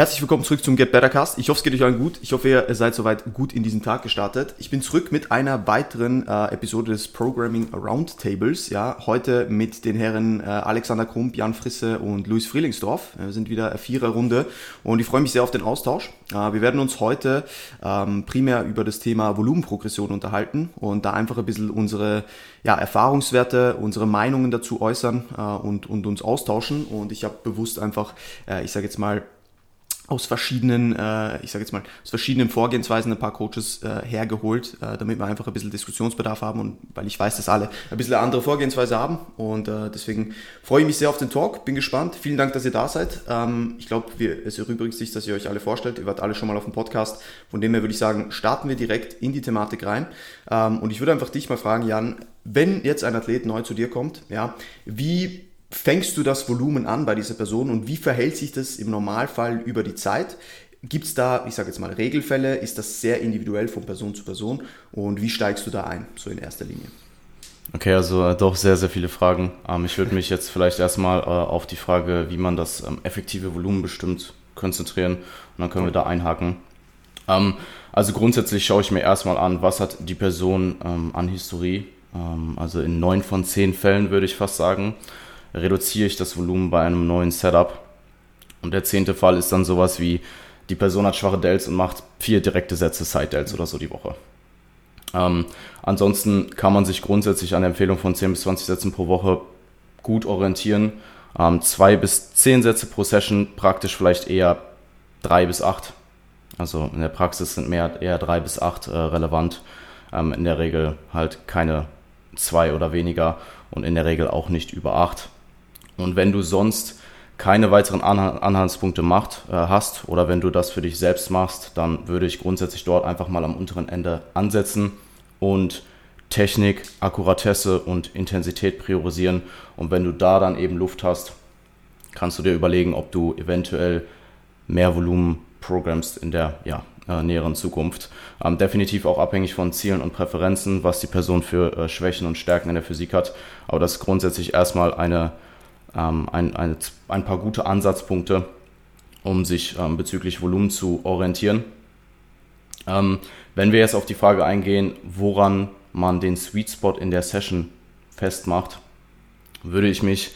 Herzlich willkommen zurück zum Get Better Cast. Ich hoffe, es geht euch allen gut. Ich hoffe, ihr seid soweit gut in diesen Tag gestartet. Ich bin zurück mit einer weiteren äh, Episode des Programming Roundtables. Ja, heute mit den Herren äh, Alexander Krump, Jan Frisse und Luis Frielingsdorf. Wir sind wieder Viererrunde und ich freue mich sehr auf den Austausch. Äh, wir werden uns heute ähm, primär über das Thema Volumenprogression unterhalten und da einfach ein bisschen unsere ja, Erfahrungswerte, unsere Meinungen dazu äußern äh, und, und uns austauschen. Und ich habe bewusst einfach, äh, ich sage jetzt mal, aus verschiedenen, äh, ich sage jetzt mal, aus verschiedenen Vorgehensweisen ein paar Coaches äh, hergeholt, äh, damit wir einfach ein bisschen Diskussionsbedarf haben und weil ich weiß, dass alle ein bisschen eine andere Vorgehensweise haben und äh, deswegen freue ich mich sehr auf den Talk, bin gespannt. Vielen Dank, dass ihr da seid. Ähm, ich glaube, es erübrigt sich, dass ihr euch alle vorstellt. Ihr wart alle schon mal auf dem Podcast. Von dem her würde ich sagen, starten wir direkt in die Thematik rein. Ähm, und ich würde einfach dich mal fragen, Jan, wenn jetzt ein Athlet neu zu dir kommt, ja, wie fängst du das Volumen an bei dieser Person und wie verhält sich das im Normalfall über die Zeit? Gibt es da, ich sage jetzt mal, Regelfälle? Ist das sehr individuell von Person zu Person? Und wie steigst du da ein, so in erster Linie? Okay, also äh, doch sehr, sehr viele Fragen. Ähm, ich würde mich jetzt vielleicht erstmal äh, auf die Frage, wie man das ähm, effektive Volumen bestimmt, konzentrieren und dann können wir da einhaken. Ähm, also grundsätzlich schaue ich mir erstmal an, was hat die Person ähm, an Historie. Ähm, also in neun von zehn Fällen würde ich fast sagen reduziere ich das Volumen bei einem neuen Setup. Und der zehnte Fall ist dann sowas wie, die Person hat schwache Delts und macht vier direkte Sätze Side Delts oder so die Woche. Ähm, ansonsten kann man sich grundsätzlich an der Empfehlung von 10 bis 20 Sätzen pro Woche gut orientieren. Ähm, zwei bis zehn Sätze pro Session, praktisch vielleicht eher drei bis acht. Also in der Praxis sind mehr eher drei bis acht äh, relevant. Ähm, in der Regel halt keine zwei oder weniger und in der Regel auch nicht über acht. Und wenn du sonst keine weiteren Anhaltspunkte macht, äh, hast oder wenn du das für dich selbst machst, dann würde ich grundsätzlich dort einfach mal am unteren Ende ansetzen und Technik, Akkuratesse und Intensität priorisieren. Und wenn du da dann eben Luft hast, kannst du dir überlegen, ob du eventuell mehr Volumen programmst in der ja, äh, näheren Zukunft. Ähm, definitiv auch abhängig von Zielen und Präferenzen, was die Person für äh, Schwächen und Stärken in der Physik hat. Aber das ist grundsätzlich erstmal eine ähm, ein, ein, ein paar gute Ansatzpunkte, um sich ähm, bezüglich Volumen zu orientieren. Ähm, wenn wir jetzt auf die Frage eingehen, woran man den Sweet Spot in der Session festmacht, würde ich mich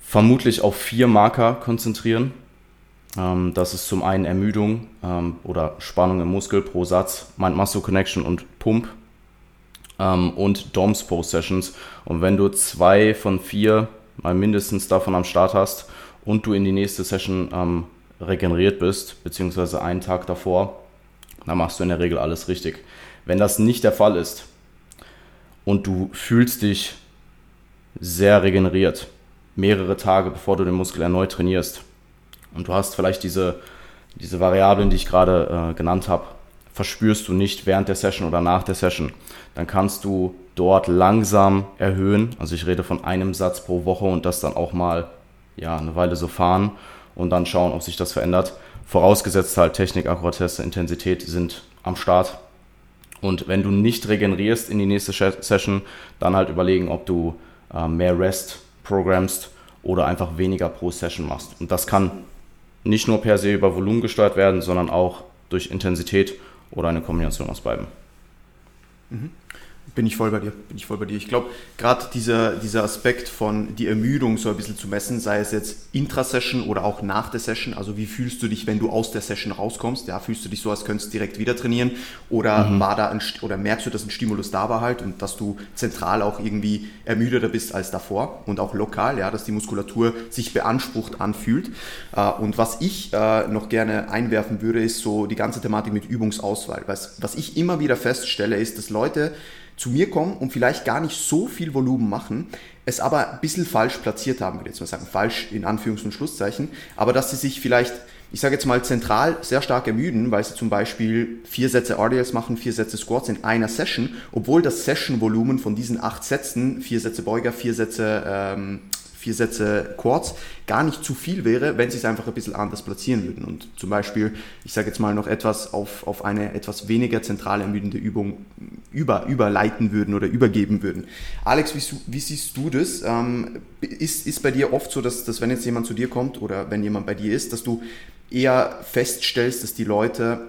vermutlich auf vier Marker konzentrieren. Ähm, das ist zum einen Ermüdung ähm, oder Spannung im Muskel pro Satz, Mind-Muscle Connection und Pump ähm, und DOMS Post Sessions. Und wenn du zwei von vier mal mindestens davon am Start hast und du in die nächste Session ähm, regeneriert bist, beziehungsweise einen Tag davor, dann machst du in der Regel alles richtig. Wenn das nicht der Fall ist und du fühlst dich sehr regeneriert, mehrere Tage bevor du den Muskel erneut trainierst und du hast vielleicht diese, diese Variablen, die ich gerade äh, genannt habe, verspürst du nicht während der Session oder nach der Session, dann kannst du dort langsam erhöhen. Also ich rede von einem Satz pro Woche und das dann auch mal ja, eine Weile so fahren und dann schauen, ob sich das verändert. Vorausgesetzt halt Technik, Akkuratesse, Intensität sind am Start. Und wenn du nicht regenerierst in die nächste Session, dann halt überlegen, ob du äh, mehr Rest programmst oder einfach weniger pro Session machst. Und das kann nicht nur per se über Volumen gesteuert werden, sondern auch durch Intensität oder eine Kombination aus beiden. Mhm. Bin ich voll bei dir, bin ich voll bei dir. Ich glaube, gerade dieser, dieser Aspekt von die Ermüdung so ein bisschen zu messen, sei es jetzt Intra-Session oder auch nach der Session, also wie fühlst du dich, wenn du aus der Session rauskommst? Ja, fühlst du dich so, als könntest du direkt wieder trainieren? Oder mhm. war da ein, oder merkst du, dass ein Stimulus da war halt und dass du zentral auch irgendwie ermüdeter bist als davor und auch lokal, ja, dass die Muskulatur sich beansprucht anfühlt. Äh, und was ich äh, noch gerne einwerfen würde, ist so die ganze Thematik mit Übungsauswahl. Was, was ich immer wieder feststelle, ist, dass Leute zu mir kommen und vielleicht gar nicht so viel Volumen machen, es aber ein bisschen falsch platziert haben, würde ich jetzt mal sagen, falsch in Anführungs- und Schlusszeichen, aber dass sie sich vielleicht, ich sage jetzt mal zentral sehr stark ermüden, weil sie zum Beispiel vier Sätze RDLs machen, vier Sätze Squats in einer Session, obwohl das Session-Volumen von diesen acht Sätzen, vier Sätze Beuger, vier Sätze ähm, vier Sätze Quads gar nicht zu viel wäre, wenn sie es einfach ein bisschen anders platzieren würden. Und zum Beispiel, ich sage jetzt mal noch etwas auf, auf eine etwas weniger zentral ermüdende Übung über, überleiten würden oder übergeben würden. Alex, wie, wie siehst du das? Ähm, ist, ist bei dir oft so, dass, dass wenn jetzt jemand zu dir kommt oder wenn jemand bei dir ist, dass du eher feststellst, dass die Leute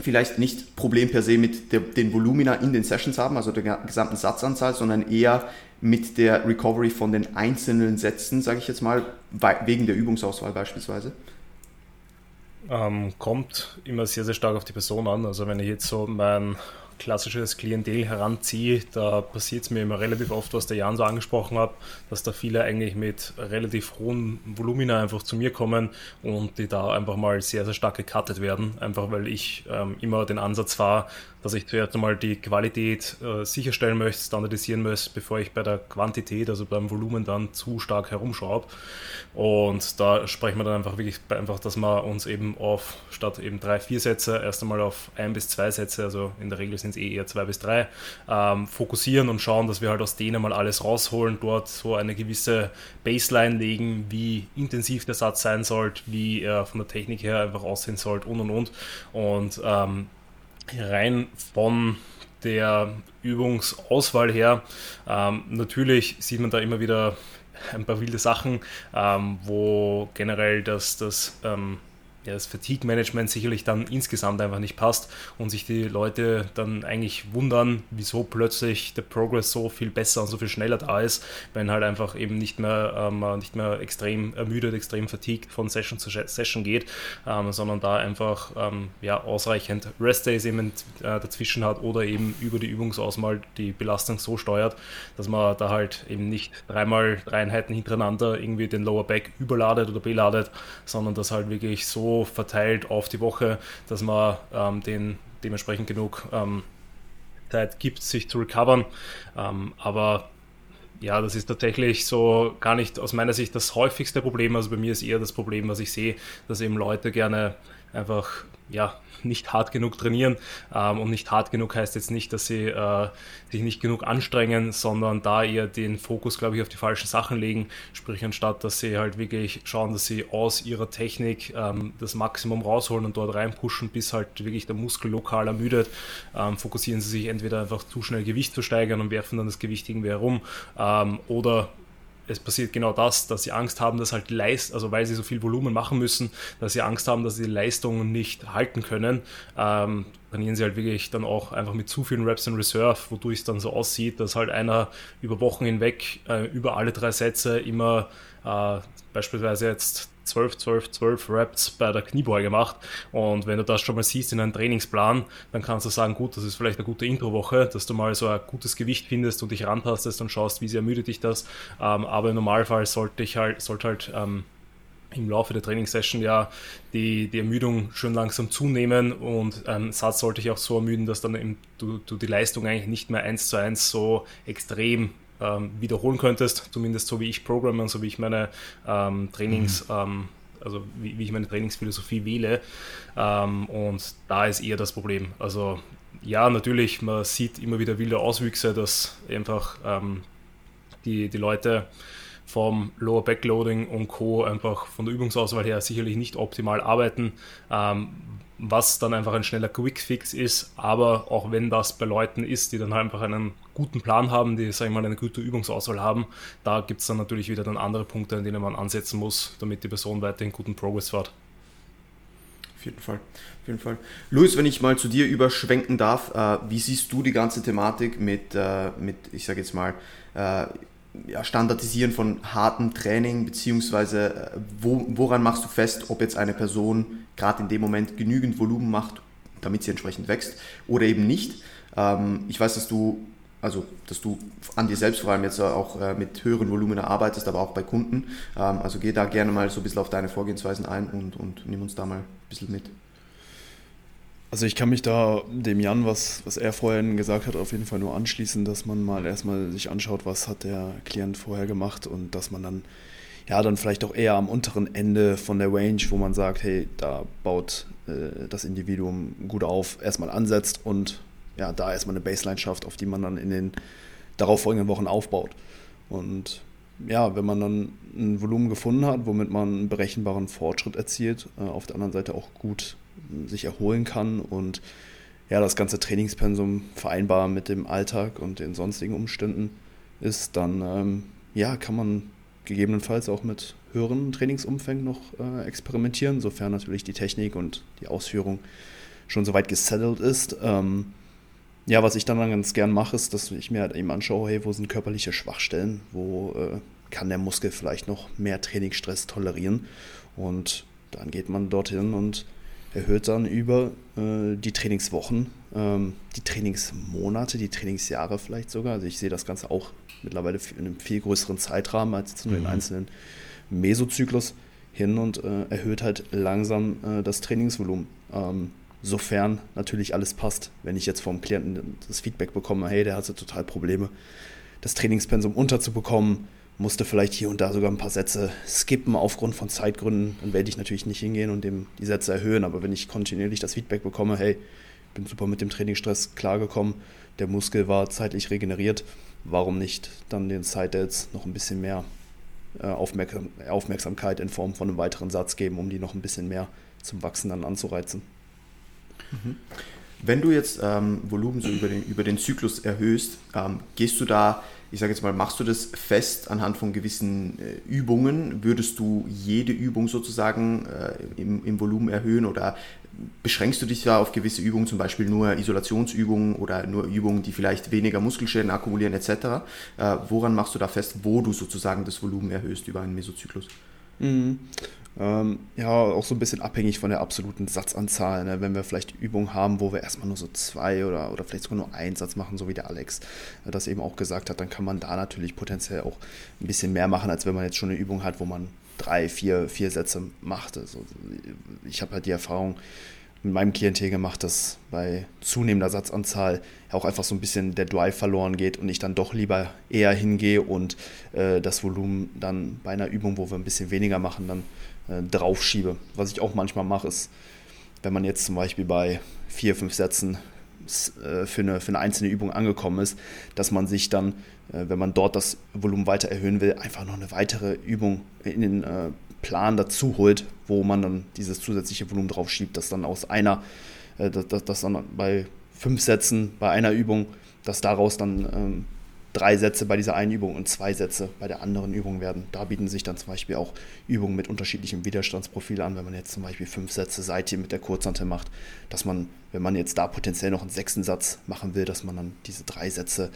vielleicht nicht Problem per se mit der, den Volumina in den Sessions haben, also der gesamten Satzanzahl, sondern eher mit der Recovery von den einzelnen Sätzen, sage ich jetzt mal, wegen der Übungsauswahl beispielsweise? Ähm, kommt immer sehr, sehr stark auf die Person an. Also wenn ich jetzt so mein klassisches Klientel heranziehe, da passiert es mir immer relativ oft, was der Jan so angesprochen hat, dass da viele eigentlich mit relativ hohen Volumina einfach zu mir kommen und die da einfach mal sehr, sehr stark gecuttet werden, einfach weil ich ähm, immer den Ansatz fahre, dass ich zuerst einmal die Qualität äh, sicherstellen möchte, standardisieren möchte, bevor ich bei der Quantität, also beim Volumen dann zu stark herumschraube. Und da sprechen wir dann einfach wirklich einfach, dass wir uns eben auf statt eben drei, vier Sätze erst einmal auf ein bis zwei Sätze, also in der Regel sind es eh eher zwei bis drei, ähm, fokussieren und schauen, dass wir halt aus denen mal alles rausholen, dort so eine gewisse Baseline legen, wie intensiv der Satz sein sollte, wie er von der Technik her einfach aussehen sollte und und und. Und ähm, rein von der Übungsauswahl her. Ähm, natürlich sieht man da immer wieder ein paar wilde Sachen, ähm, wo generell das, das ähm, ja, das Fatigue-Management sicherlich dann insgesamt einfach nicht passt und sich die Leute dann eigentlich wundern, wieso plötzlich der Progress so viel besser und so viel schneller da ist, wenn halt einfach eben nicht mehr, ähm, nicht mehr extrem ermüdet, extrem fatigued von Session zu Session geht, ähm, sondern da einfach ähm, ja, ausreichend Rest-Days eben äh, dazwischen hat oder eben über die Übungsauswahl die Belastung so steuert, dass man da halt eben nicht dreimal drei Einheiten hintereinander irgendwie den Lower Back überladet oder beladet, sondern das halt wirklich so verteilt auf die Woche, dass man ähm, den dementsprechend genug ähm, Zeit gibt, sich zu recovern. Ähm, aber ja, das ist tatsächlich so gar nicht aus meiner Sicht das häufigste Problem. Also bei mir ist eher das Problem, was ich sehe, dass eben Leute gerne einfach ja, nicht hart genug trainieren. Ähm, und nicht hart genug heißt jetzt nicht, dass sie äh, sich nicht genug anstrengen, sondern da eher den Fokus, glaube ich, auf die falschen Sachen legen. Sprich, anstatt dass sie halt wirklich schauen, dass sie aus ihrer Technik ähm, das Maximum rausholen und dort reinpushen, bis halt wirklich der Muskel lokal ermüdet, ähm, fokussieren sie sich entweder einfach zu schnell Gewicht zu steigern und werfen dann das Gewicht irgendwie herum oder es passiert genau das, dass sie Angst haben, dass halt Leist, also weil sie so viel Volumen machen müssen, dass sie Angst haben, dass sie die Leistungen nicht halten können. Ähm, trainieren sie halt wirklich dann auch einfach mit zu vielen Reps in Reserve, wodurch es dann so aussieht, dass halt einer über Wochen hinweg äh, über alle drei Sätze immer äh, beispielsweise jetzt 12, 12, 12 Reps bei der Kniebeuge macht. Und wenn du das schon mal siehst in einem Trainingsplan, dann kannst du sagen, gut, das ist vielleicht eine gute Introwoche, dass du mal so ein gutes Gewicht findest und dich rantastest und schaust, wie sehr ermüdet dich das. Ähm, aber im Normalfall sollte ich halt, sollte halt ähm, im Laufe der Trainingssession ja die, die Ermüdung schon langsam zunehmen und ein Satz sollte ich auch so ermüden, dass dann eben du, du die Leistung eigentlich nicht mehr eins zu eins so extrem ähm, wiederholen könntest, zumindest so wie ich programme und so wie ich meine ähm, Trainings, mhm. ähm, also wie, wie, ich meine Trainingsphilosophie wähle. Ähm, und da ist eher das Problem. Also ja, natürlich, man sieht immer wieder wilde Auswüchse, dass einfach ähm, die, die Leute vom Lower Backloading und Co. einfach von der Übungsauswahl her sicherlich nicht optimal arbeiten, ähm, was dann einfach ein schneller Quick-Fix ist. Aber auch wenn das bei Leuten ist, die dann einfach einen guten Plan haben, die, sag ich mal, eine gute Übungsauswahl haben, da gibt es dann natürlich wieder dann andere Punkte, an denen man ansetzen muss, damit die Person weiterhin guten Progress fährt. Auf jeden Fall. Auf jeden Fall. Luis, wenn ich mal zu dir überschwenken darf, äh, wie siehst du die ganze Thematik mit, äh, mit ich sage jetzt mal, äh, ja, Standardisieren von hartem Training, beziehungsweise äh, wo, woran machst du fest, ob jetzt eine Person gerade in dem Moment genügend Volumen macht, damit sie entsprechend wächst oder eben nicht. Ähm, ich weiß, dass du, also dass du an dir selbst vor allem jetzt auch äh, mit höheren Volumen arbeitest, aber auch bei Kunden. Ähm, also geh da gerne mal so ein bisschen auf deine Vorgehensweisen ein und, und nimm uns da mal ein bisschen mit. Also ich kann mich da dem Jan, was, was er vorhin gesagt hat, auf jeden Fall nur anschließen, dass man mal erstmal sich anschaut, was hat der Klient vorher gemacht und dass man dann ja dann vielleicht auch eher am unteren Ende von der Range, wo man sagt, hey, da baut äh, das Individuum gut auf, erstmal ansetzt und ja, da erstmal eine Baseline schafft, auf die man dann in den darauffolgenden Wochen aufbaut. Und ja, wenn man dann ein Volumen gefunden hat, womit man einen berechenbaren Fortschritt erzielt, äh, auf der anderen Seite auch gut sich erholen kann und ja, das ganze Trainingspensum vereinbar mit dem Alltag und den sonstigen Umständen ist, dann ähm, ja, kann man gegebenenfalls auch mit höheren Trainingsumfängen noch äh, experimentieren, sofern natürlich die Technik und die Ausführung schon soweit gesettelt ist. Ähm, ja, was ich dann ganz gern mache, ist, dass ich mir halt eben anschaue, hey, wo sind körperliche Schwachstellen, wo äh, kann der Muskel vielleicht noch mehr Trainingsstress tolerieren und dann geht man dorthin und erhöht dann über äh, die Trainingswochen, ähm, die Trainingsmonate, die Trainingsjahre vielleicht sogar. Also ich sehe das Ganze auch mittlerweile in einem viel größeren Zeitrahmen als nur mhm. den einzelnen Mesozyklus hin und äh, erhöht halt langsam äh, das Trainingsvolumen. Ähm, sofern natürlich alles passt. Wenn ich jetzt vom Klienten das Feedback bekomme, hey, der hatte total Probleme, das Trainingspensum unterzubekommen, musste vielleicht hier und da sogar ein paar Sätze skippen aufgrund von Zeitgründen, dann werde ich natürlich nicht hingehen und dem die Sätze erhöhen. Aber wenn ich kontinuierlich das Feedback bekomme, hey, bin super mit dem Trainingsstress klargekommen, der Muskel war zeitlich regeneriert, warum nicht dann den Side-Dates noch ein bisschen mehr äh, Aufmerksamkeit in Form von einem weiteren Satz geben, um die noch ein bisschen mehr zum Wachsen dann anzureizen. Mhm. Wenn du jetzt ähm, Volumen so über den, über den Zyklus erhöhst, ähm, gehst du da, ich sage jetzt mal, machst du das fest anhand von gewissen äh, Übungen? Würdest du jede Übung sozusagen äh, im, im Volumen erhöhen oder beschränkst du dich da auf gewisse Übungen, zum Beispiel nur Isolationsübungen oder nur Übungen, die vielleicht weniger Muskelschäden akkumulieren etc.? Äh, woran machst du da fest, wo du sozusagen das Volumen erhöhst über einen Mesozyklus? Mhm. Ähm, ja, auch so ein bisschen abhängig von der absoluten Satzanzahl. Ne? Wenn wir vielleicht Übungen haben, wo wir erstmal nur so zwei oder, oder vielleicht sogar nur einen Satz machen, so wie der Alex äh, das eben auch gesagt hat, dann kann man da natürlich potenziell auch ein bisschen mehr machen, als wenn man jetzt schon eine Übung hat, wo man drei, vier, vier Sätze macht. Also ich habe halt die Erfahrung mit meinem Klientel gemacht, dass bei zunehmender Satzanzahl auch einfach so ein bisschen der Drive verloren geht und ich dann doch lieber eher hingehe und äh, das Volumen dann bei einer Übung, wo wir ein bisschen weniger machen, dann äh, draufschiebe. Was ich auch manchmal mache, ist, wenn man jetzt zum Beispiel bei vier, fünf Sätzen äh, für, eine, für eine einzelne Übung angekommen ist, dass man sich dann, äh, wenn man dort das Volumen weiter erhöhen will, einfach noch eine weitere Übung in den Plan dazu holt, wo man dann dieses zusätzliche Volumen drauf schiebt, dass dann aus einer, dass, dass dann bei fünf Sätzen bei einer Übung, dass daraus dann ähm, drei Sätze bei dieser einen Übung und zwei Sätze bei der anderen Übung werden. Da bieten sich dann zum Beispiel auch Übungen mit unterschiedlichem Widerstandsprofil an, wenn man jetzt zum Beispiel fünf Sätze Seithieb mit der Kurzhantel macht, dass man, wenn man jetzt da potenziell noch einen sechsten Satz machen will, dass man dann diese drei Sätze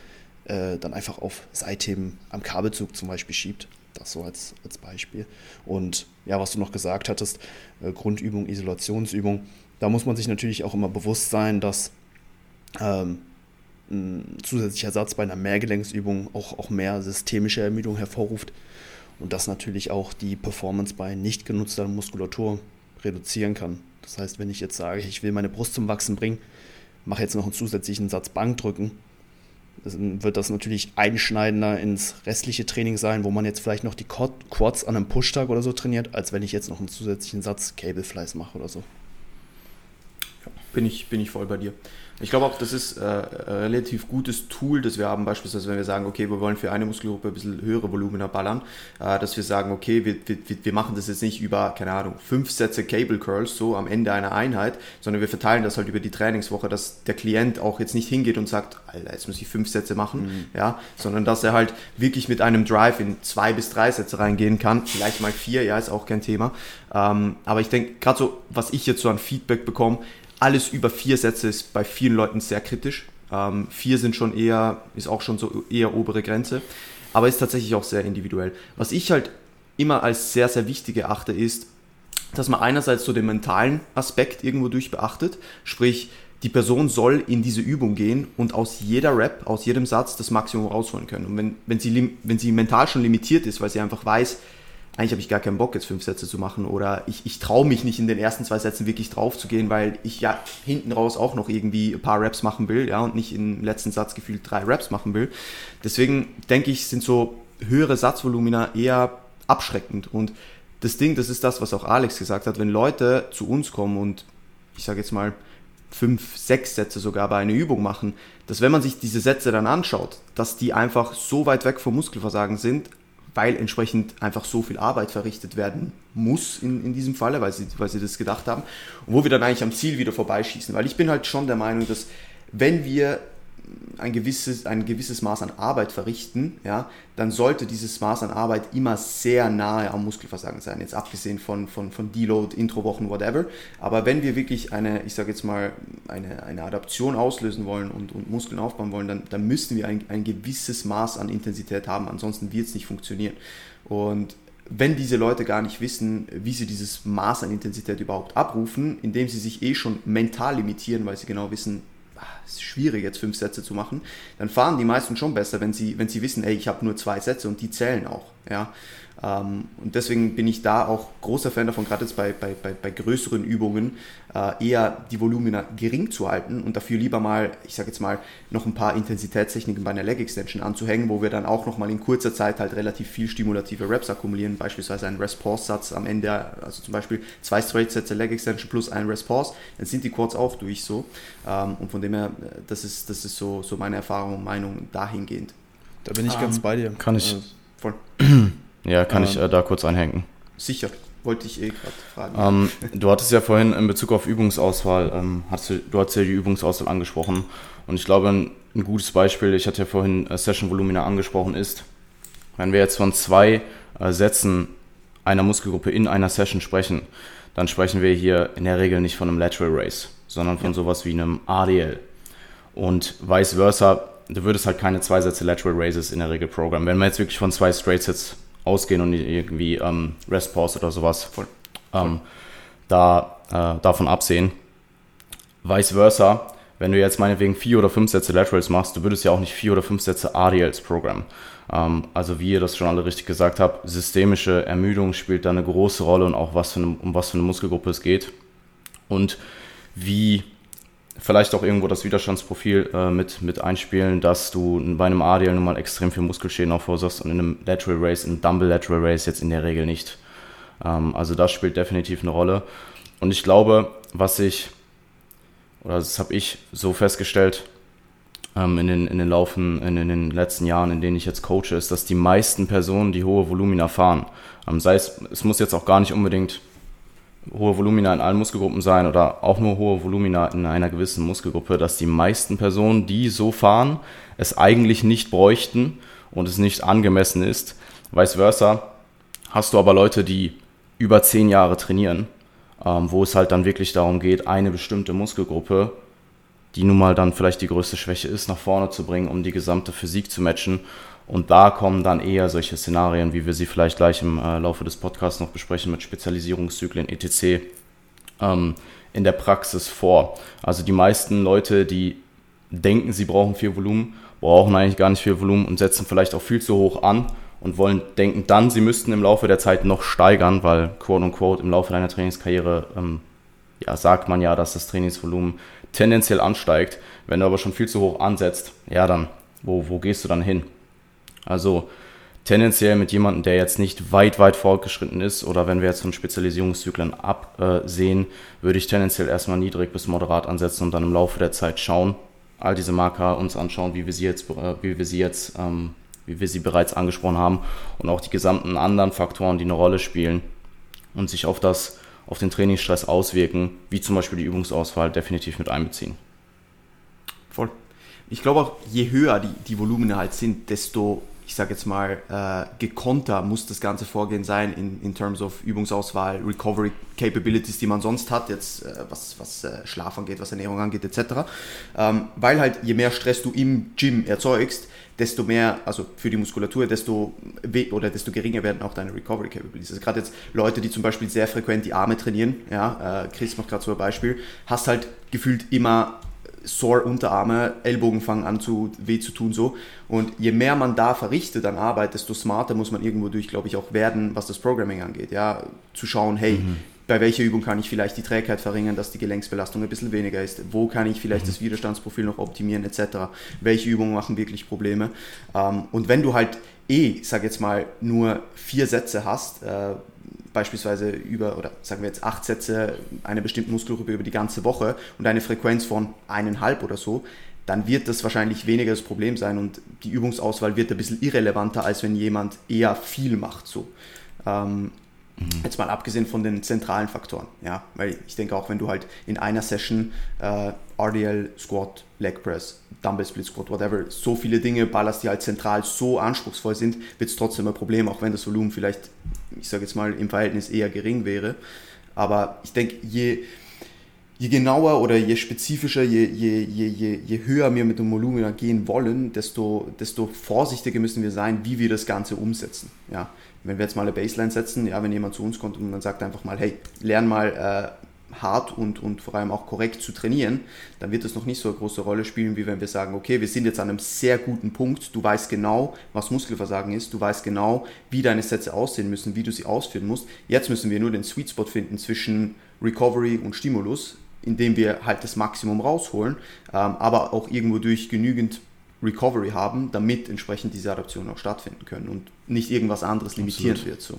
äh, dann einfach auf Seitheben am Kabelzug zum Beispiel schiebt. Das so als, als Beispiel. Und ja, was du noch gesagt hattest, äh, Grundübung, Isolationsübung, da muss man sich natürlich auch immer bewusst sein, dass ähm, ein zusätzlicher Satz bei einer Mehrgelenksübung auch, auch mehr systemische Ermüdung hervorruft und das natürlich auch die Performance bei nicht genutzter Muskulatur reduzieren kann. Das heißt, wenn ich jetzt sage, ich will meine Brust zum Wachsen bringen, mache jetzt noch einen zusätzlichen Satz Bankdrücken, dann wird das natürlich einschneidender ins restliche Training sein, wo man jetzt vielleicht noch die Quads an einem Pushtag oder so trainiert, als wenn ich jetzt noch einen zusätzlichen Satz Cable Flies mache oder so. Bin ich, bin ich voll bei dir. Ich glaube auch, das ist äh, ein relativ gutes Tool, das wir haben, beispielsweise, wenn wir sagen, okay, wir wollen für eine Muskelgruppe ein bisschen höhere Volumina ballern, äh, dass wir sagen, okay, wir, wir, wir machen das jetzt nicht über, keine Ahnung, fünf Sätze Cable Curls so am Ende einer Einheit, sondern wir verteilen das halt über die Trainingswoche, dass der Klient auch jetzt nicht hingeht und sagt, Alter, jetzt muss ich fünf Sätze machen, mhm. ja, sondern dass er halt wirklich mit einem Drive in zwei bis drei Sätze reingehen kann, vielleicht mal vier, ja, ist auch kein Thema. Ähm, aber ich denke, gerade so, was ich jetzt so an Feedback bekomme, alles über vier Sätze ist bei vielen Leuten sehr kritisch. Ähm, vier sind schon eher, ist auch schon so eher obere Grenze, aber ist tatsächlich auch sehr individuell. Was ich halt immer als sehr, sehr wichtig erachte, ist, dass man einerseits so den mentalen Aspekt irgendwo durch beachtet, sprich, die Person soll in diese Übung gehen und aus jeder Rap, aus jedem Satz das Maximum rausholen können. Und wenn, wenn, sie, wenn sie mental schon limitiert ist, weil sie einfach weiß, eigentlich habe ich gar keinen Bock, jetzt fünf Sätze zu machen oder ich, ich traue mich nicht in den ersten zwei Sätzen wirklich drauf zu gehen, weil ich ja hinten raus auch noch irgendwie ein paar Raps machen will, ja, und nicht im letzten Satz gefühlt drei Raps machen will. Deswegen denke ich, sind so höhere Satzvolumina eher abschreckend und das Ding, das ist das, was auch Alex gesagt hat, wenn Leute zu uns kommen und ich sage jetzt mal fünf, sechs Sätze sogar bei einer Übung machen, dass wenn man sich diese Sätze dann anschaut, dass die einfach so weit weg vom Muskelversagen sind, weil entsprechend einfach so viel Arbeit verrichtet werden muss in, in diesem Falle, weil sie, weil sie das gedacht haben. Und wo wir dann eigentlich am Ziel wieder vorbeischießen. Weil ich bin halt schon der Meinung, dass wenn wir ein gewisses, ein gewisses Maß an Arbeit verrichten, ja, dann sollte dieses Maß an Arbeit immer sehr nahe am Muskelversagen sein. Jetzt abgesehen von, von, von Deload, Introwochen, whatever. Aber wenn wir wirklich eine, ich sage jetzt mal, eine, eine Adaption auslösen wollen und, und Muskeln aufbauen wollen, dann, dann müssen wir ein, ein gewisses Maß an Intensität haben. Ansonsten wird es nicht funktionieren. Und wenn diese Leute gar nicht wissen, wie sie dieses Maß an Intensität überhaupt abrufen, indem sie sich eh schon mental limitieren, weil sie genau wissen, ist schwierig, jetzt fünf Sätze zu machen, dann fahren die meisten schon besser, wenn sie, wenn sie wissen, ey, ich habe nur zwei Sätze und die zählen auch. Ja? Ähm, und deswegen bin ich da auch großer Fan davon, gerade jetzt bei, bei, bei, bei größeren Übungen, äh, eher die Volumina gering zu halten und dafür lieber mal, ich sage jetzt mal, noch ein paar Intensitätstechniken bei einer Leg Extension anzuhängen, wo wir dann auch nochmal in kurzer Zeit halt relativ viel stimulative Reps akkumulieren, beispielsweise einen Rest-Pause-Satz am Ende, also zum Beispiel zwei Straight-Sätze Leg Extension plus ein Rest-Pause, dann sind die Quads auch durch so. Ähm, und von dem her, das ist, das ist so, so meine Erfahrung und Meinung dahingehend. Da bin ich um, ganz ähm, bei dir. Kann ich. Äh, voll. Ja, kann ähm, ich äh, da kurz einhängen. Sicher, wollte ich eh gerade fragen. Ähm, du hattest ja vorhin in Bezug auf Übungsauswahl, ähm, hast du, du hast ja die Übungsauswahl angesprochen. Und ich glaube, ein, ein gutes Beispiel, ich hatte ja vorhin äh, Session Volumina angesprochen, ist, wenn wir jetzt von zwei äh, Sätzen einer Muskelgruppe in einer Session sprechen, dann sprechen wir hier in der Regel nicht von einem Lateral Race, sondern von ja. sowas wie einem ADL. Und vice versa, du würdest halt keine zwei Sätze Lateral Races in der Regel programmen. Wenn wir jetzt wirklich von zwei Straight Sets ausgehen und irgendwie ähm, Rest Pause oder sowas Voll. Ähm, da äh, davon absehen. Vice versa, wenn du jetzt meinetwegen vier oder fünf Sätze Laterals machst, du würdest ja auch nicht vier oder fünf Sätze ADLs programmen. Ähm, also wie ihr das schon alle richtig gesagt habt, systemische Ermüdung spielt da eine große Rolle und auch was für eine, um was für eine Muskelgruppe es geht. Und wie vielleicht auch irgendwo das Widerstandsprofil äh, mit, mit einspielen, dass du bei einem ADL nun mal extrem viel Muskelschäden auch verursachst und in einem Lateral Race, in einem Dumble Lateral Race jetzt in der Regel nicht. Ähm, also das spielt definitiv eine Rolle. Und ich glaube, was ich, oder das habe ich so festgestellt, ähm, in, den, in, den Laufen, in, in, den letzten Jahren, in denen ich jetzt coache, ist, dass die meisten Personen, die hohe Volumina fahren, ähm, sei es, es muss jetzt auch gar nicht unbedingt hohe Volumina in allen Muskelgruppen sein oder auch nur hohe Volumina in einer gewissen Muskelgruppe, dass die meisten Personen, die so fahren, es eigentlich nicht bräuchten und es nicht angemessen ist. Vice versa hast du aber Leute, die über zehn Jahre trainieren, ähm, wo es halt dann wirklich darum geht, eine bestimmte Muskelgruppe, die nun mal dann vielleicht die größte Schwäche ist, nach vorne zu bringen, um die gesamte Physik zu matchen und da kommen dann eher solche Szenarien, wie wir sie vielleicht gleich im äh, Laufe des Podcasts noch besprechen, mit Spezialisierungszyklen etc. Ähm, in der Praxis vor. Also die meisten Leute, die denken, sie brauchen viel Volumen, brauchen eigentlich gar nicht viel Volumen und setzen vielleicht auch viel zu hoch an und wollen denken dann, sie müssten im Laufe der Zeit noch steigern, weil quote unquote im Laufe deiner Trainingskarriere ähm, ja, sagt man ja, dass das Trainingsvolumen tendenziell ansteigt. Wenn du aber schon viel zu hoch ansetzt, ja dann, wo, wo gehst du dann hin? Also tendenziell mit jemandem, der jetzt nicht weit, weit fortgeschritten ist oder wenn wir jetzt von Spezialisierungszyklen absehen, würde ich tendenziell erstmal niedrig bis moderat ansetzen und dann im Laufe der Zeit schauen, all diese Marker uns anschauen, wie wir sie jetzt, äh, wie wir sie jetzt, ähm, wie wir sie bereits angesprochen haben und auch die gesamten anderen Faktoren, die eine Rolle spielen und sich auf das, auf den Trainingsstress auswirken, wie zum Beispiel die Übungsauswahl, definitiv mit einbeziehen. Voll. Ich glaube auch, je höher die, die Volumina halt sind, desto ich sage jetzt mal, äh, gekonter muss das ganze Vorgehen sein in, in terms of Übungsauswahl, Recovery Capabilities, die man sonst hat, jetzt äh, was, was äh, Schlaf angeht, was Ernährung angeht, etc. Ähm, weil halt je mehr Stress du im Gym erzeugst, desto mehr, also für die Muskulatur, desto oder desto geringer werden auch deine Recovery Capabilities. Also gerade jetzt Leute, die zum Beispiel sehr frequent die Arme trainieren, ja, äh, Chris macht gerade so ein Beispiel, hast halt gefühlt immer sore Unterarme, Ellbogen fangen an zu weh zu tun so. Und je mehr man da verrichtet an Arbeit, desto smarter muss man irgendwo durch, glaube ich, auch werden, was das Programming angeht. Ja, zu schauen, hey, mhm. bei welcher Übung kann ich vielleicht die Trägheit verringern, dass die Gelenksbelastung ein bisschen weniger ist? Wo kann ich vielleicht mhm. das Widerstandsprofil noch optimieren, etc. Welche Übungen machen wirklich Probleme? Ähm, und wenn du halt eh, sag jetzt mal, nur vier Sätze hast, äh, beispielsweise über, oder sagen wir jetzt acht Sätze einer bestimmten Muskelgruppe über die ganze Woche und eine Frequenz von eineinhalb oder so, dann wird das wahrscheinlich weniger das Problem sein und die Übungsauswahl wird ein bisschen irrelevanter, als wenn jemand eher viel macht. So. Ähm, mhm. Jetzt mal abgesehen von den zentralen Faktoren, ja, weil ich denke auch, wenn du halt in einer Session äh, RDL, Squat, Leg Press, Dumbbell Split Squat, whatever, so viele Dinge ballerst, die halt zentral so anspruchsvoll sind, wird es trotzdem ein Problem, auch wenn das Volumen vielleicht, ich sage jetzt mal, im Verhältnis eher gering wäre. Aber ich denke, je, je genauer oder je spezifischer, je, je, je, je, höher wir mit dem Volumen gehen wollen, desto, desto vorsichtiger müssen wir sein, wie wir das Ganze umsetzen. Ja, wenn wir jetzt mal eine Baseline setzen, ja, wenn jemand zu uns kommt und dann sagt einfach mal, hey, lern mal äh, hart und, und vor allem auch korrekt zu trainieren, dann wird das noch nicht so eine große Rolle spielen, wie wenn wir sagen, okay, wir sind jetzt an einem sehr guten Punkt, du weißt genau, was Muskelversagen ist, du weißt genau, wie deine Sätze aussehen müssen, wie du sie ausführen musst. Jetzt müssen wir nur den Sweet Spot finden zwischen Recovery und Stimulus, indem wir halt das Maximum rausholen, ähm, aber auch irgendwo durch genügend Recovery haben, damit entsprechend diese Adaptionen auch stattfinden können und nicht irgendwas anderes limitiert Absolut. wird. So.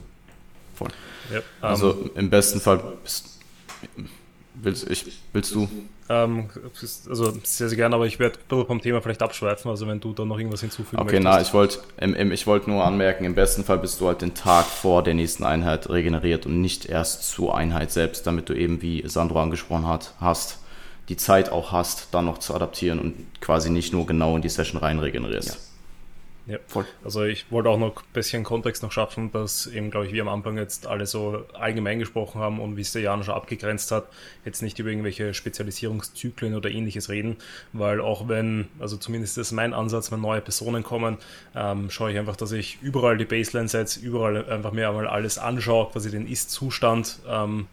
Voll. Ja, also im besten Fall bist, willst, ich, willst du ähm, also sehr, sehr gerne, aber ich werde vom Thema vielleicht abschweifen, also wenn du da noch irgendwas hinzufügen okay, möchtest. Okay, na, ich wollte ich wollt nur anmerken, im besten Fall bist du halt den Tag vor der nächsten Einheit regeneriert und nicht erst zur Einheit selbst, damit du eben, wie Sandro angesprochen hat, hast, die Zeit auch hast, dann noch zu adaptieren und quasi nicht nur genau in die Session rein regenerierst. Ja. Ja, voll. Also ich wollte auch noch ein bisschen Kontext noch schaffen, dass eben, glaube ich, wir am Anfang jetzt alle so allgemein gesprochen haben und wie es der Jan schon abgegrenzt hat, jetzt nicht über irgendwelche Spezialisierungszyklen oder ähnliches reden, weil auch wenn, also zumindest ist mein Ansatz, wenn neue Personen kommen, ähm, schaue ich einfach, dass ich überall die Baseline setze, überall einfach mir einmal alles anschaue, quasi den Ist-Zustand ähm,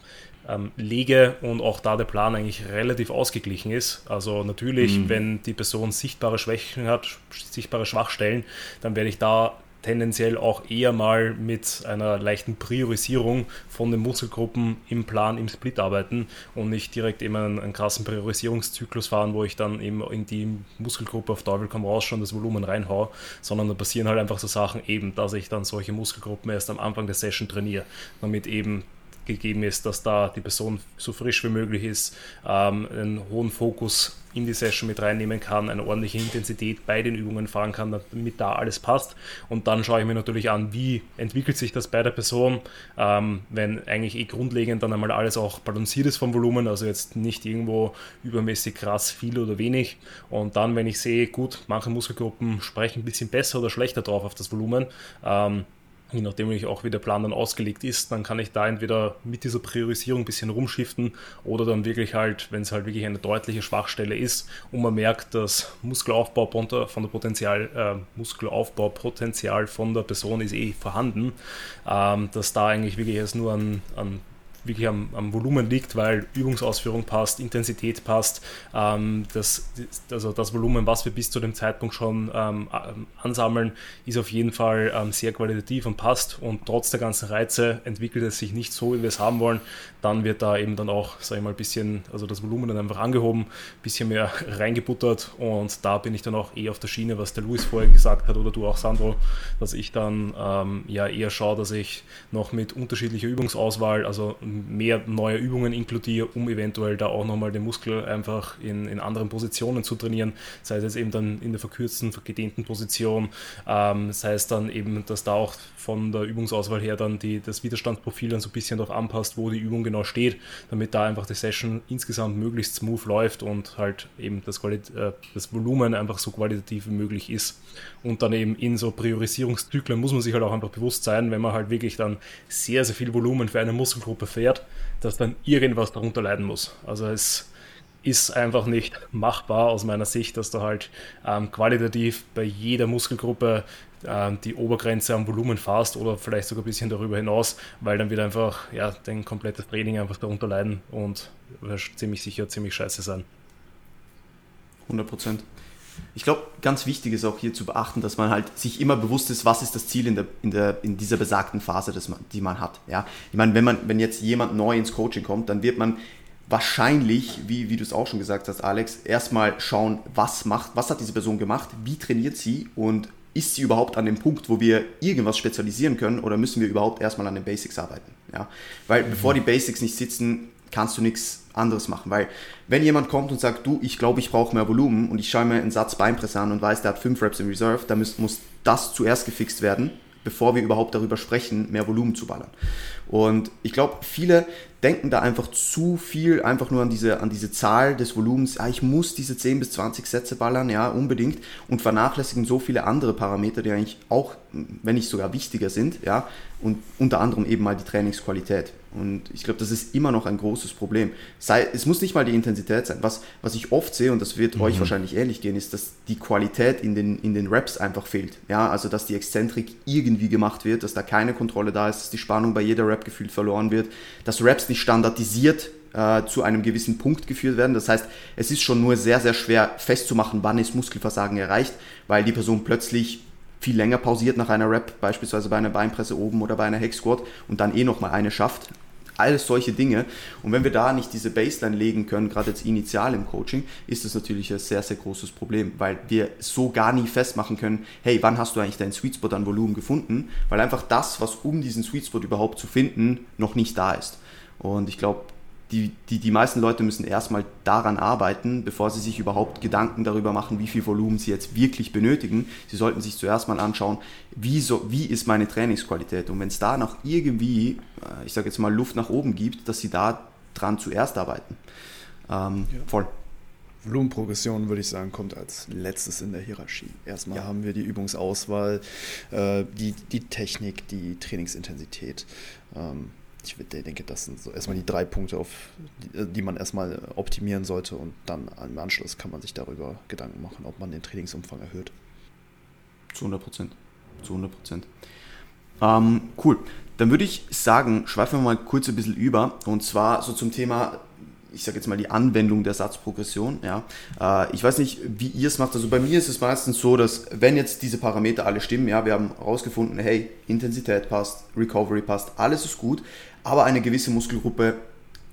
ähm, lege und auch da der Plan eigentlich relativ ausgeglichen ist. Also natürlich, mhm. wenn die Person sichtbare Schwächen hat, sichtbare Schwachstellen, dann werde ich da tendenziell auch eher mal mit einer leichten Priorisierung von den Muskelgruppen im Plan, im Split arbeiten und nicht direkt eben einen, einen krassen Priorisierungszyklus fahren, wo ich dann eben in die Muskelgruppe auf Teufel komm raus schon das Volumen reinhaue, sondern da passieren halt einfach so Sachen eben, dass ich dann solche Muskelgruppen erst am Anfang der Session trainiere, damit eben gegeben ist, dass da die Person so frisch wie möglich ist, ähm, einen hohen Fokus in die Session mit reinnehmen kann, eine ordentliche Intensität bei den Übungen fahren kann, damit da alles passt. Und dann schaue ich mir natürlich an, wie entwickelt sich das bei der Person, ähm, wenn eigentlich eh grundlegend dann einmal alles auch balanciert ist vom Volumen, also jetzt nicht irgendwo übermäßig krass viel oder wenig. Und dann, wenn ich sehe, gut, manche Muskelgruppen sprechen ein bisschen besser oder schlechter drauf auf das Volumen, ähm, je nachdem auch wie der Plan dann ausgelegt ist, dann kann ich da entweder mit dieser Priorisierung ein bisschen rumschiften oder dann wirklich halt, wenn es halt wirklich eine deutliche Schwachstelle ist und man merkt, dass Muskelaufbau von der Potenzial, äh, Muskelaufbaupotenzial von der Person ist eh vorhanden, ähm, dass da eigentlich wirklich erst nur an, an wirklich am, am, Volumen liegt, weil Übungsausführung passt, Intensität passt. Ähm, das, also das Volumen, was wir bis zu dem Zeitpunkt schon ähm, ansammeln, ist auf jeden Fall ähm, sehr qualitativ und passt. Und trotz der ganzen Reize entwickelt es sich nicht so, wie wir es haben wollen. Dann wird da eben dann auch, sage ich mal, ein bisschen, also das Volumen dann einfach angehoben, ein bisschen mehr reingebuttert. Und da bin ich dann auch eh auf der Schiene, was der Luis vorher gesagt hat oder du auch, Sandro, dass ich dann ähm, ja eher schaue, dass ich noch mit unterschiedlicher Übungsauswahl, also mehr neue Übungen inkludiere, um eventuell da auch nochmal den Muskel einfach in, in anderen Positionen zu trainieren, sei es jetzt eben dann in der verkürzten, gedehnten Position, ähm, sei es dann eben, dass da auch von der Übungsauswahl her dann die, das Widerstandsprofil dann so ein bisschen darauf anpasst, wo die Übung genau steht, damit da einfach die Session insgesamt möglichst smooth läuft und halt eben das, Qualit äh, das Volumen einfach so qualitativ wie möglich ist. Und dann eben in so Priorisierungszyklen muss man sich halt auch einfach bewusst sein, wenn man halt wirklich dann sehr, sehr viel Volumen für eine Muskelgruppe fährt, dass dann irgendwas darunter leiden muss. Also es ist einfach nicht machbar aus meiner Sicht, dass du halt ähm, qualitativ bei jeder Muskelgruppe ähm, die Obergrenze am Volumen fährst oder vielleicht sogar ein bisschen darüber hinaus, weil dann wird einfach ja, dein komplettes Training einfach darunter leiden und ziemlich sicher ziemlich scheiße sein. 100 Prozent. Ich glaube, ganz wichtig ist auch hier zu beachten, dass man halt sich immer bewusst ist, was ist das Ziel in, der, in, der, in dieser besagten Phase, das man, die man hat. Ja? Ich meine, wenn, man, wenn jetzt jemand neu ins Coaching kommt, dann wird man wahrscheinlich, wie, wie du es auch schon gesagt hast, Alex, erstmal schauen, was macht, was hat diese Person gemacht, wie trainiert sie und ist sie überhaupt an dem Punkt, wo wir irgendwas spezialisieren können oder müssen wir überhaupt erstmal an den Basics arbeiten? Ja? Weil mhm. bevor die Basics nicht sitzen, kannst du nichts anderes machen. Weil wenn jemand kommt und sagt, du, ich glaube, ich brauche mehr Volumen und ich schaue mir einen Satz Beinpress an und weiß, der hat 5 Reps in Reserve, dann muss, muss das zuerst gefixt werden, bevor wir überhaupt darüber sprechen, mehr Volumen zu ballern. Und ich glaube, viele denken da einfach zu viel einfach nur an diese, an diese Zahl des Volumens. Ah, ich muss diese 10 bis 20 Sätze ballern, ja, unbedingt. Und vernachlässigen so viele andere Parameter, die eigentlich auch, wenn nicht sogar wichtiger sind, ja. Und unter anderem eben mal die Trainingsqualität. Und ich glaube, das ist immer noch ein großes Problem. Sei, es muss nicht mal die Intensität sein. Was, was ich oft sehe, und das wird mhm. euch wahrscheinlich ähnlich gehen, ist, dass die Qualität in den, in den Raps einfach fehlt. Ja, also dass die Exzentrik irgendwie gemacht wird, dass da keine Kontrolle da ist, dass die Spannung bei jeder Rap gefühlt verloren wird, dass Raps nicht standardisiert äh, zu einem gewissen Punkt geführt werden. Das heißt, es ist schon nur sehr, sehr schwer festzumachen, wann ist Muskelversagen erreicht, weil die Person plötzlich viel länger pausiert nach einer Rap, beispielsweise bei einer Beinpresse oben oder bei einer Hex Squat und dann eh nochmal eine schafft. Alles solche Dinge. Und wenn wir da nicht diese Baseline legen können, gerade jetzt initial im Coaching, ist das natürlich ein sehr, sehr großes Problem, weil wir so gar nie festmachen können, hey, wann hast du eigentlich deinen Sweet Spot an Volumen gefunden? Weil einfach das, was um diesen Sweet Spot überhaupt zu finden, noch nicht da ist. Und ich glaube, die, die, die meisten Leute müssen erstmal daran arbeiten, bevor sie sich überhaupt Gedanken darüber machen, wie viel Volumen sie jetzt wirklich benötigen. Sie sollten sich zuerst mal anschauen, wie, so, wie ist meine Trainingsqualität. Und wenn es da noch irgendwie, äh, ich sage jetzt mal, Luft nach oben gibt, dass sie da dran zuerst arbeiten. Ähm, ja. Voll. Volumenprogression, würde ich sagen, kommt als letztes in der Hierarchie. Erstmal ja. haben wir die Übungsauswahl, äh, die, die Technik, die Trainingsintensität. Ähm, ich denke, das sind so erstmal die drei Punkte, auf die, die man erstmal optimieren sollte und dann im Anschluss kann man sich darüber Gedanken machen, ob man den Trainingsumfang erhöht. Zu 100 Prozent. Zu 100 Prozent. Ähm, cool. Dann würde ich sagen, schweifen wir mal kurz ein bisschen über und zwar so zum Thema ich sage jetzt mal, die Anwendung der Satzprogression. Ja. Äh, ich weiß nicht, wie ihr es macht. Also bei mir ist es meistens so, dass wenn jetzt diese Parameter alle stimmen, ja, wir haben herausgefunden, hey, Intensität passt, Recovery passt, alles ist gut, aber eine gewisse Muskelgruppe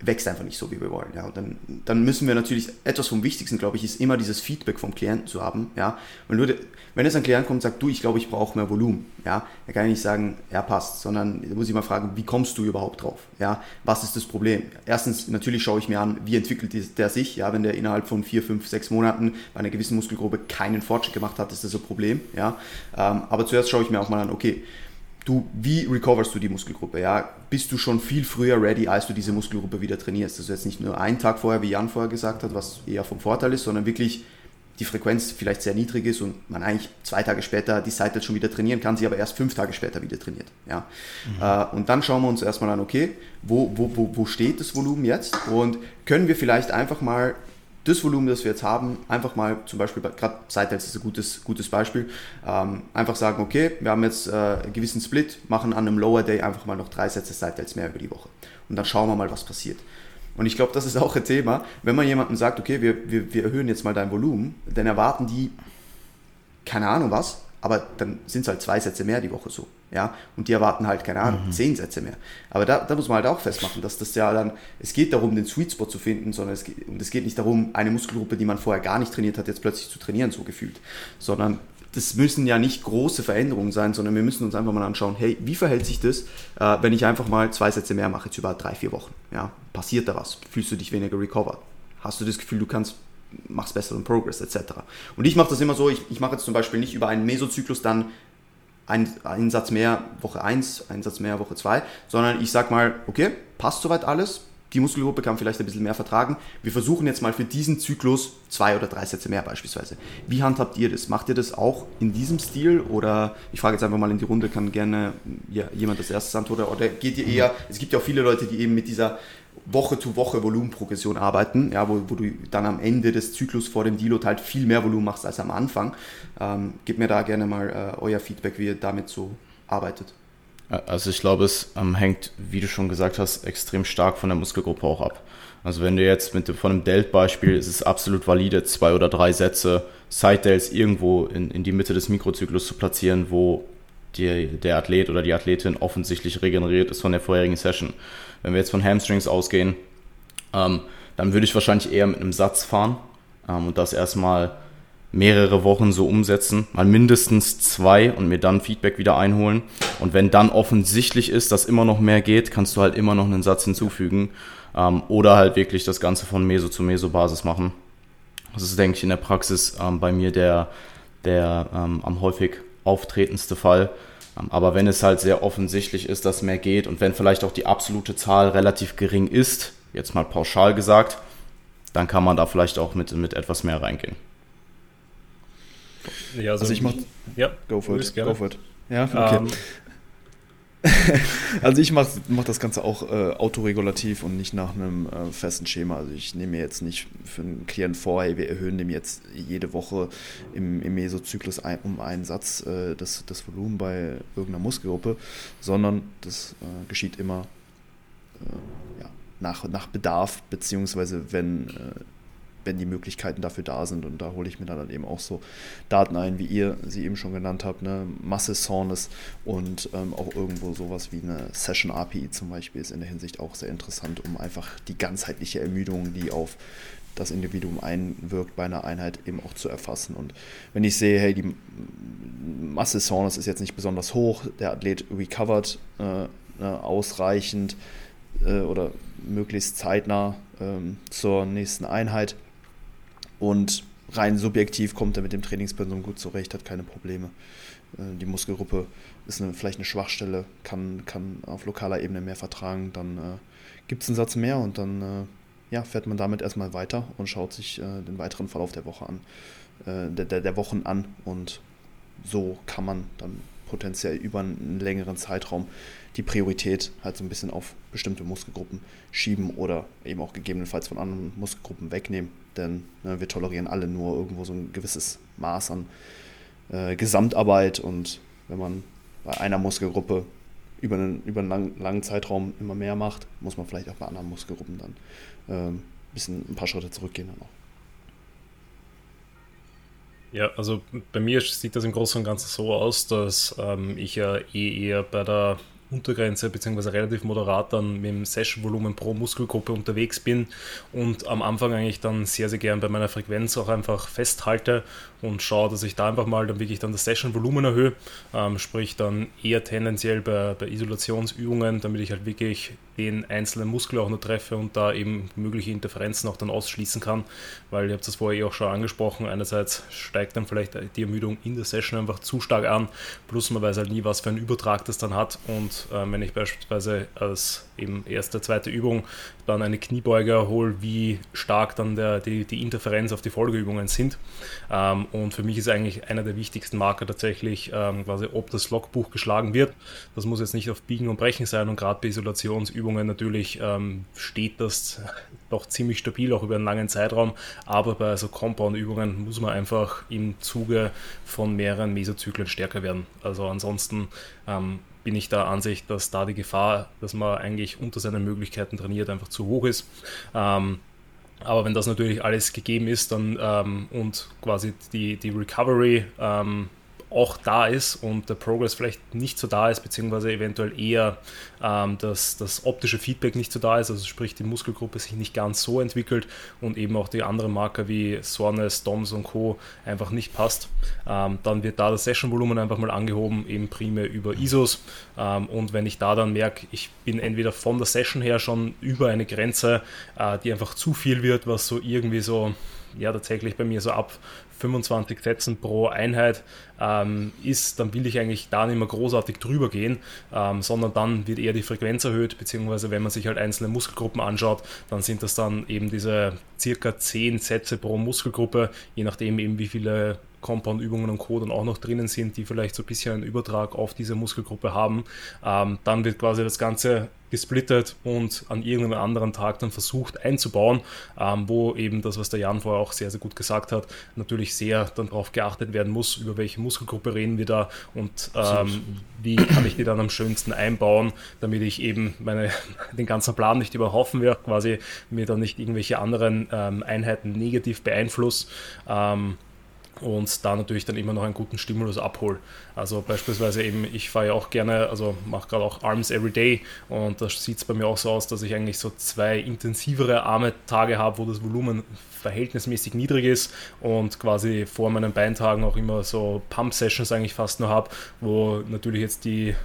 wächst einfach nicht so, wie wir wollen. Ja. Und dann, dann müssen wir natürlich, etwas vom Wichtigsten, glaube ich, ist immer dieses Feedback vom Klienten zu haben. Ja. Wenn, du, wenn jetzt ein Klient kommt und sagt, du, ich glaube, ich brauche mehr Volumen, ja, dann kann ich nicht sagen, ja, passt, sondern da muss ich mal fragen, wie kommst du überhaupt drauf? Ja. Was ist das Problem? Erstens, natürlich schaue ich mir an, wie entwickelt der sich. Ja. Wenn der innerhalb von vier, fünf, sechs Monaten bei einer gewissen Muskelgruppe keinen Fortschritt gemacht hat, ist das ein Problem. Ja. Ähm, aber zuerst schaue ich mir auch mal an, okay, du, wie recoverst du die Muskelgruppe? Ja? Bist du schon viel früher ready, als du diese Muskelgruppe wieder trainierst? Also jetzt nicht nur einen Tag vorher, wie Jan vorher gesagt hat, was eher vom Vorteil ist, sondern wirklich die Frequenz vielleicht sehr niedrig ist und man eigentlich zwei Tage später die Seite schon wieder trainieren kann, sie aber erst fünf Tage später wieder trainiert. Ja. Mhm. Äh, und dann schauen wir uns erstmal an, okay, wo, wo, wo, wo steht das Volumen jetzt und können wir vielleicht einfach mal das Volumen, das wir jetzt haben, einfach mal zum Beispiel, gerade Seitels ist ein gutes, gutes Beispiel, ähm, einfach sagen, okay, wir haben jetzt äh, einen gewissen Split, machen an einem Lower Day einfach mal noch drei Sätze Seitels mehr über die Woche. Und dann schauen wir mal, was passiert. Und ich glaube, das ist auch ein Thema, wenn man jemandem sagt, okay, wir, wir, wir erhöhen jetzt mal dein Volumen, dann erwarten die, keine Ahnung was, aber dann sind es halt zwei Sätze mehr die Woche so. Ja, und die erwarten halt, keine Ahnung, mhm. zehn Sätze mehr. Aber da, da muss man halt auch festmachen, dass das ja dann, es geht darum, den Sweet Spot zu finden, sondern es geht, und es geht nicht darum, eine Muskelgruppe, die man vorher gar nicht trainiert hat, jetzt plötzlich zu trainieren, so gefühlt. Sondern das müssen ja nicht große Veränderungen sein, sondern wir müssen uns einfach mal anschauen, hey, wie verhält sich das, äh, wenn ich einfach mal zwei Sätze mehr mache, jetzt über drei, vier Wochen? Ja, passiert da was? Fühlst du dich weniger recovered? Hast du das Gefühl, du kannst machst besseren Progress etc. Und ich mache das immer so, ich, ich mache jetzt zum Beispiel nicht über einen Mesozyklus dann ein, einen Satz mehr Woche 1, einen Satz mehr Woche 2, sondern ich sage mal, okay, passt soweit alles, die Muskelgruppe kann vielleicht ein bisschen mehr vertragen. Wir versuchen jetzt mal für diesen Zyklus zwei oder drei Sätze mehr beispielsweise. Wie handhabt ihr das? Macht ihr das auch in diesem Stil oder ich frage jetzt einfach mal in die Runde, kann gerne ja, jemand das erste antworten oder geht ihr eher, es gibt ja auch viele Leute, die eben mit dieser Woche zu Woche Volumenprogression arbeiten, ja, wo, wo du dann am Ende des Zyklus vor dem Deload halt viel mehr Volumen machst als am Anfang. Ähm, gebt mir da gerne mal äh, euer Feedback, wie ihr damit so arbeitet. Also ich glaube, es ähm, hängt, wie du schon gesagt hast, extrem stark von der Muskelgruppe auch ab. Also wenn du jetzt mit dem, von einem Delt-Beispiel, ist es absolut valide, zwei oder drei Sätze Side-Delts irgendwo in, in die Mitte des Mikrozyklus zu platzieren, wo die, der Athlet oder die Athletin offensichtlich regeneriert ist von der vorherigen Session. Wenn wir jetzt von Hamstrings ausgehen, ähm, dann würde ich wahrscheinlich eher mit einem Satz fahren ähm, und das erstmal mehrere Wochen so umsetzen, mal mindestens zwei und mir dann Feedback wieder einholen. Und wenn dann offensichtlich ist, dass immer noch mehr geht, kannst du halt immer noch einen Satz hinzufügen. ähm, oder halt wirklich das Ganze von Meso zu Meso-Basis machen. Das ist, denke ich, in der Praxis ähm, bei mir der, der ähm, am häufig auftretendste Fall. Ähm, aber wenn es halt sehr offensichtlich ist, dass mehr geht und wenn vielleicht auch die absolute Zahl relativ gering ist, jetzt mal pauschal gesagt, dann kann man da vielleicht auch mit, mit etwas mehr reingehen. Ja, also, also ich mach, ja, go for it, go for it. Ja, okay. Um, ähm, also ich mache mach das Ganze auch äh, autoregulativ und nicht nach einem äh, festen Schema. Also ich nehme mir jetzt nicht für einen Klienten vor, hey, wir erhöhen dem jetzt jede Woche im, im Mesozyklus ein, um einen Satz äh, das, das Volumen bei irgendeiner Muskelgruppe, sondern das äh, geschieht immer äh, ja, nach, nach Bedarf, beziehungsweise wenn äh, wenn die Möglichkeiten dafür da sind. Und da hole ich mir dann eben auch so Daten ein, wie ihr sie eben schon genannt habt, ne? Masse Soreness und ähm, auch irgendwo sowas wie eine Session API zum Beispiel ist in der Hinsicht auch sehr interessant, um einfach die ganzheitliche Ermüdung, die auf das Individuum einwirkt bei einer Einheit eben auch zu erfassen. Und wenn ich sehe, hey, die Masse Soreness ist jetzt nicht besonders hoch, der Athlet recovered äh, ne, ausreichend äh, oder möglichst zeitnah ähm, zur nächsten Einheit, und rein subjektiv kommt er mit dem Trainingspensum gut zurecht, hat keine Probleme. Äh, die Muskelgruppe ist eine, vielleicht eine Schwachstelle, kann, kann auf lokaler Ebene mehr vertragen, dann äh, gibt es einen Satz mehr und dann äh, ja, fährt man damit erstmal weiter und schaut sich äh, den weiteren Verlauf der Woche an, äh, der, der, der Wochen an und so kann man dann potenziell über einen längeren Zeitraum die Priorität halt so ein bisschen auf bestimmte Muskelgruppen schieben oder eben auch gegebenenfalls von anderen Muskelgruppen wegnehmen. Denn ne, wir tolerieren alle nur irgendwo so ein gewisses Maß an äh, Gesamtarbeit und wenn man bei einer Muskelgruppe über einen, über einen lang, langen Zeitraum immer mehr macht, muss man vielleicht auch bei anderen Muskelgruppen dann äh, ein bisschen ein paar Schritte zurückgehen dann auch. Ja, also bei mir sieht das im Großen und Ganzen so aus, dass ähm, ich ja eh eher bei der Untergrenze beziehungsweise relativ moderat dann mit dem Session-Volumen pro Muskelgruppe unterwegs bin und am Anfang eigentlich dann sehr, sehr gern bei meiner Frequenz auch einfach festhalte und schaue, dass ich da einfach mal dann wirklich dann das Session-Volumen erhöhe, ähm, sprich dann eher tendenziell bei, bei Isolationsübungen, damit ich halt wirklich den einzelnen Muskel auch nur treffe und da eben mögliche Interferenzen auch dann ausschließen kann, weil ihr habt das vorher eh auch schon angesprochen, einerseits steigt dann vielleicht die Ermüdung in der Session einfach zu stark an, plus man weiß halt nie, was für einen Übertrag das dann hat und äh, wenn ich beispielsweise als eben erste, zweite Übung dann eine Kniebeuge erhole, wie stark dann der, die, die Interferenz auf die Folgeübungen sind. Ähm, und für mich ist eigentlich einer der wichtigsten Marker tatsächlich ähm, quasi, ob das Logbuch geschlagen wird. Das muss jetzt nicht auf Biegen und Brechen sein und gerade bei Isolationsübungen natürlich ähm, steht das doch ziemlich stabil, auch über einen langen Zeitraum. Aber bei so Compound-Übungen muss man einfach im Zuge von mehreren Mesozyklen stärker werden. Also ansonsten ähm, bin ich der Ansicht, dass da die Gefahr, dass man eigentlich unter seinen Möglichkeiten trainiert, einfach zu hoch ist. Ähm, aber wenn das natürlich alles gegeben ist dann, ähm, und quasi die, die Recovery ähm, auch da ist und der Progress vielleicht nicht so da ist, beziehungsweise eventuell eher ähm, das, das optische Feedback nicht so da ist, also sprich die Muskelgruppe sich nicht ganz so entwickelt und eben auch die anderen Marker wie Soreness, DOMS und Co. einfach nicht passt, ähm, dann wird da das Session-Volumen einfach mal angehoben, eben primär über ISOs ähm, und wenn ich da dann merke, ich bin entweder von der Session her schon über eine Grenze, äh, die einfach zu viel wird, was so irgendwie so ja tatsächlich bei mir so ab 25 Sätzen pro Einheit ähm, ist, dann will ich eigentlich da nicht mehr großartig drüber gehen, ähm, sondern dann wird eher die Frequenz erhöht, beziehungsweise wenn man sich halt einzelne Muskelgruppen anschaut, dann sind das dann eben diese circa 10 Sätze pro Muskelgruppe, je nachdem eben wie viele Compound-Übungen und Co. dann auch noch drinnen sind, die vielleicht so ein bisschen einen Übertrag auf diese Muskelgruppe haben. Ähm, dann wird quasi das Ganze gesplittet und an irgendeinem anderen Tag dann versucht einzubauen, ähm, wo eben das, was der Jan vorher auch sehr, sehr gut gesagt hat, natürlich sehr dann darauf geachtet werden muss, über welche Muskelgruppe reden wir da und ähm, wie kann ich die dann am schönsten einbauen, damit ich eben meine, den ganzen Plan nicht überhaufen werde, quasi mir dann nicht irgendwelche anderen ähm, Einheiten negativ beeinflusse. Ähm, und da natürlich dann immer noch einen guten Stimulus abhole. Also beispielsweise eben, ich fahre ja auch gerne, also mache gerade auch Arms Every Day und da sieht es bei mir auch so aus, dass ich eigentlich so zwei intensivere Arme-Tage habe, wo das Volumen verhältnismäßig niedrig ist und quasi vor meinen Beintagen auch immer so Pump-Sessions eigentlich fast nur habe, wo natürlich jetzt die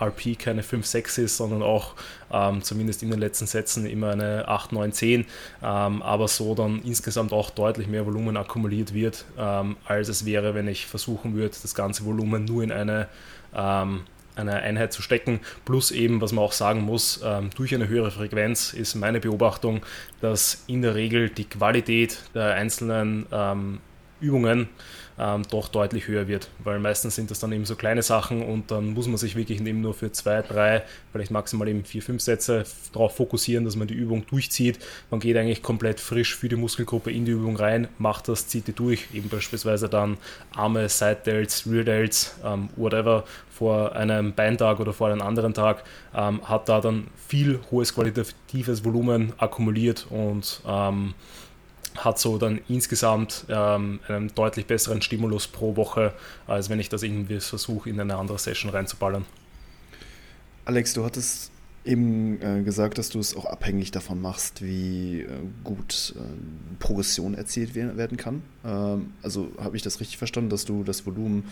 RP keine 5, 6 ist, sondern auch ähm, zumindest in den letzten Sätzen immer eine 8, 9, 10, ähm, aber so dann insgesamt auch deutlich mehr Volumen akkumuliert wird, ähm, als es wäre, wenn ich versuchen würde, das ganze Volumen nur in eine ähm, eine Einheit zu stecken. Plus eben, was man auch sagen muss, ähm, durch eine höhere Frequenz ist meine Beobachtung, dass in der Regel die Qualität der einzelnen Übungen ähm, doch deutlich höher wird, weil meistens sind das dann eben so kleine Sachen und dann muss man sich wirklich eben nur für zwei, drei, vielleicht maximal eben vier, fünf Sätze darauf fokussieren, dass man die Übung durchzieht. Man geht eigentlich komplett frisch für die Muskelgruppe in die Übung rein, macht das, zieht die durch, eben beispielsweise dann Arme, Side Delts, Rear Delts, ähm, whatever, vor einem Beintag oder vor einem anderen Tag, ähm, hat da dann viel hohes qualitatives Volumen akkumuliert und ähm, hat so dann insgesamt ähm, einen deutlich besseren Stimulus pro Woche, als wenn ich das irgendwie versuche, in eine andere Session reinzuballern. Alex, du hattest eben äh, gesagt, dass du es auch abhängig davon machst, wie äh, gut äh, Progression erzielt werden kann. Ähm, also habe ich das richtig verstanden, dass du das Volumen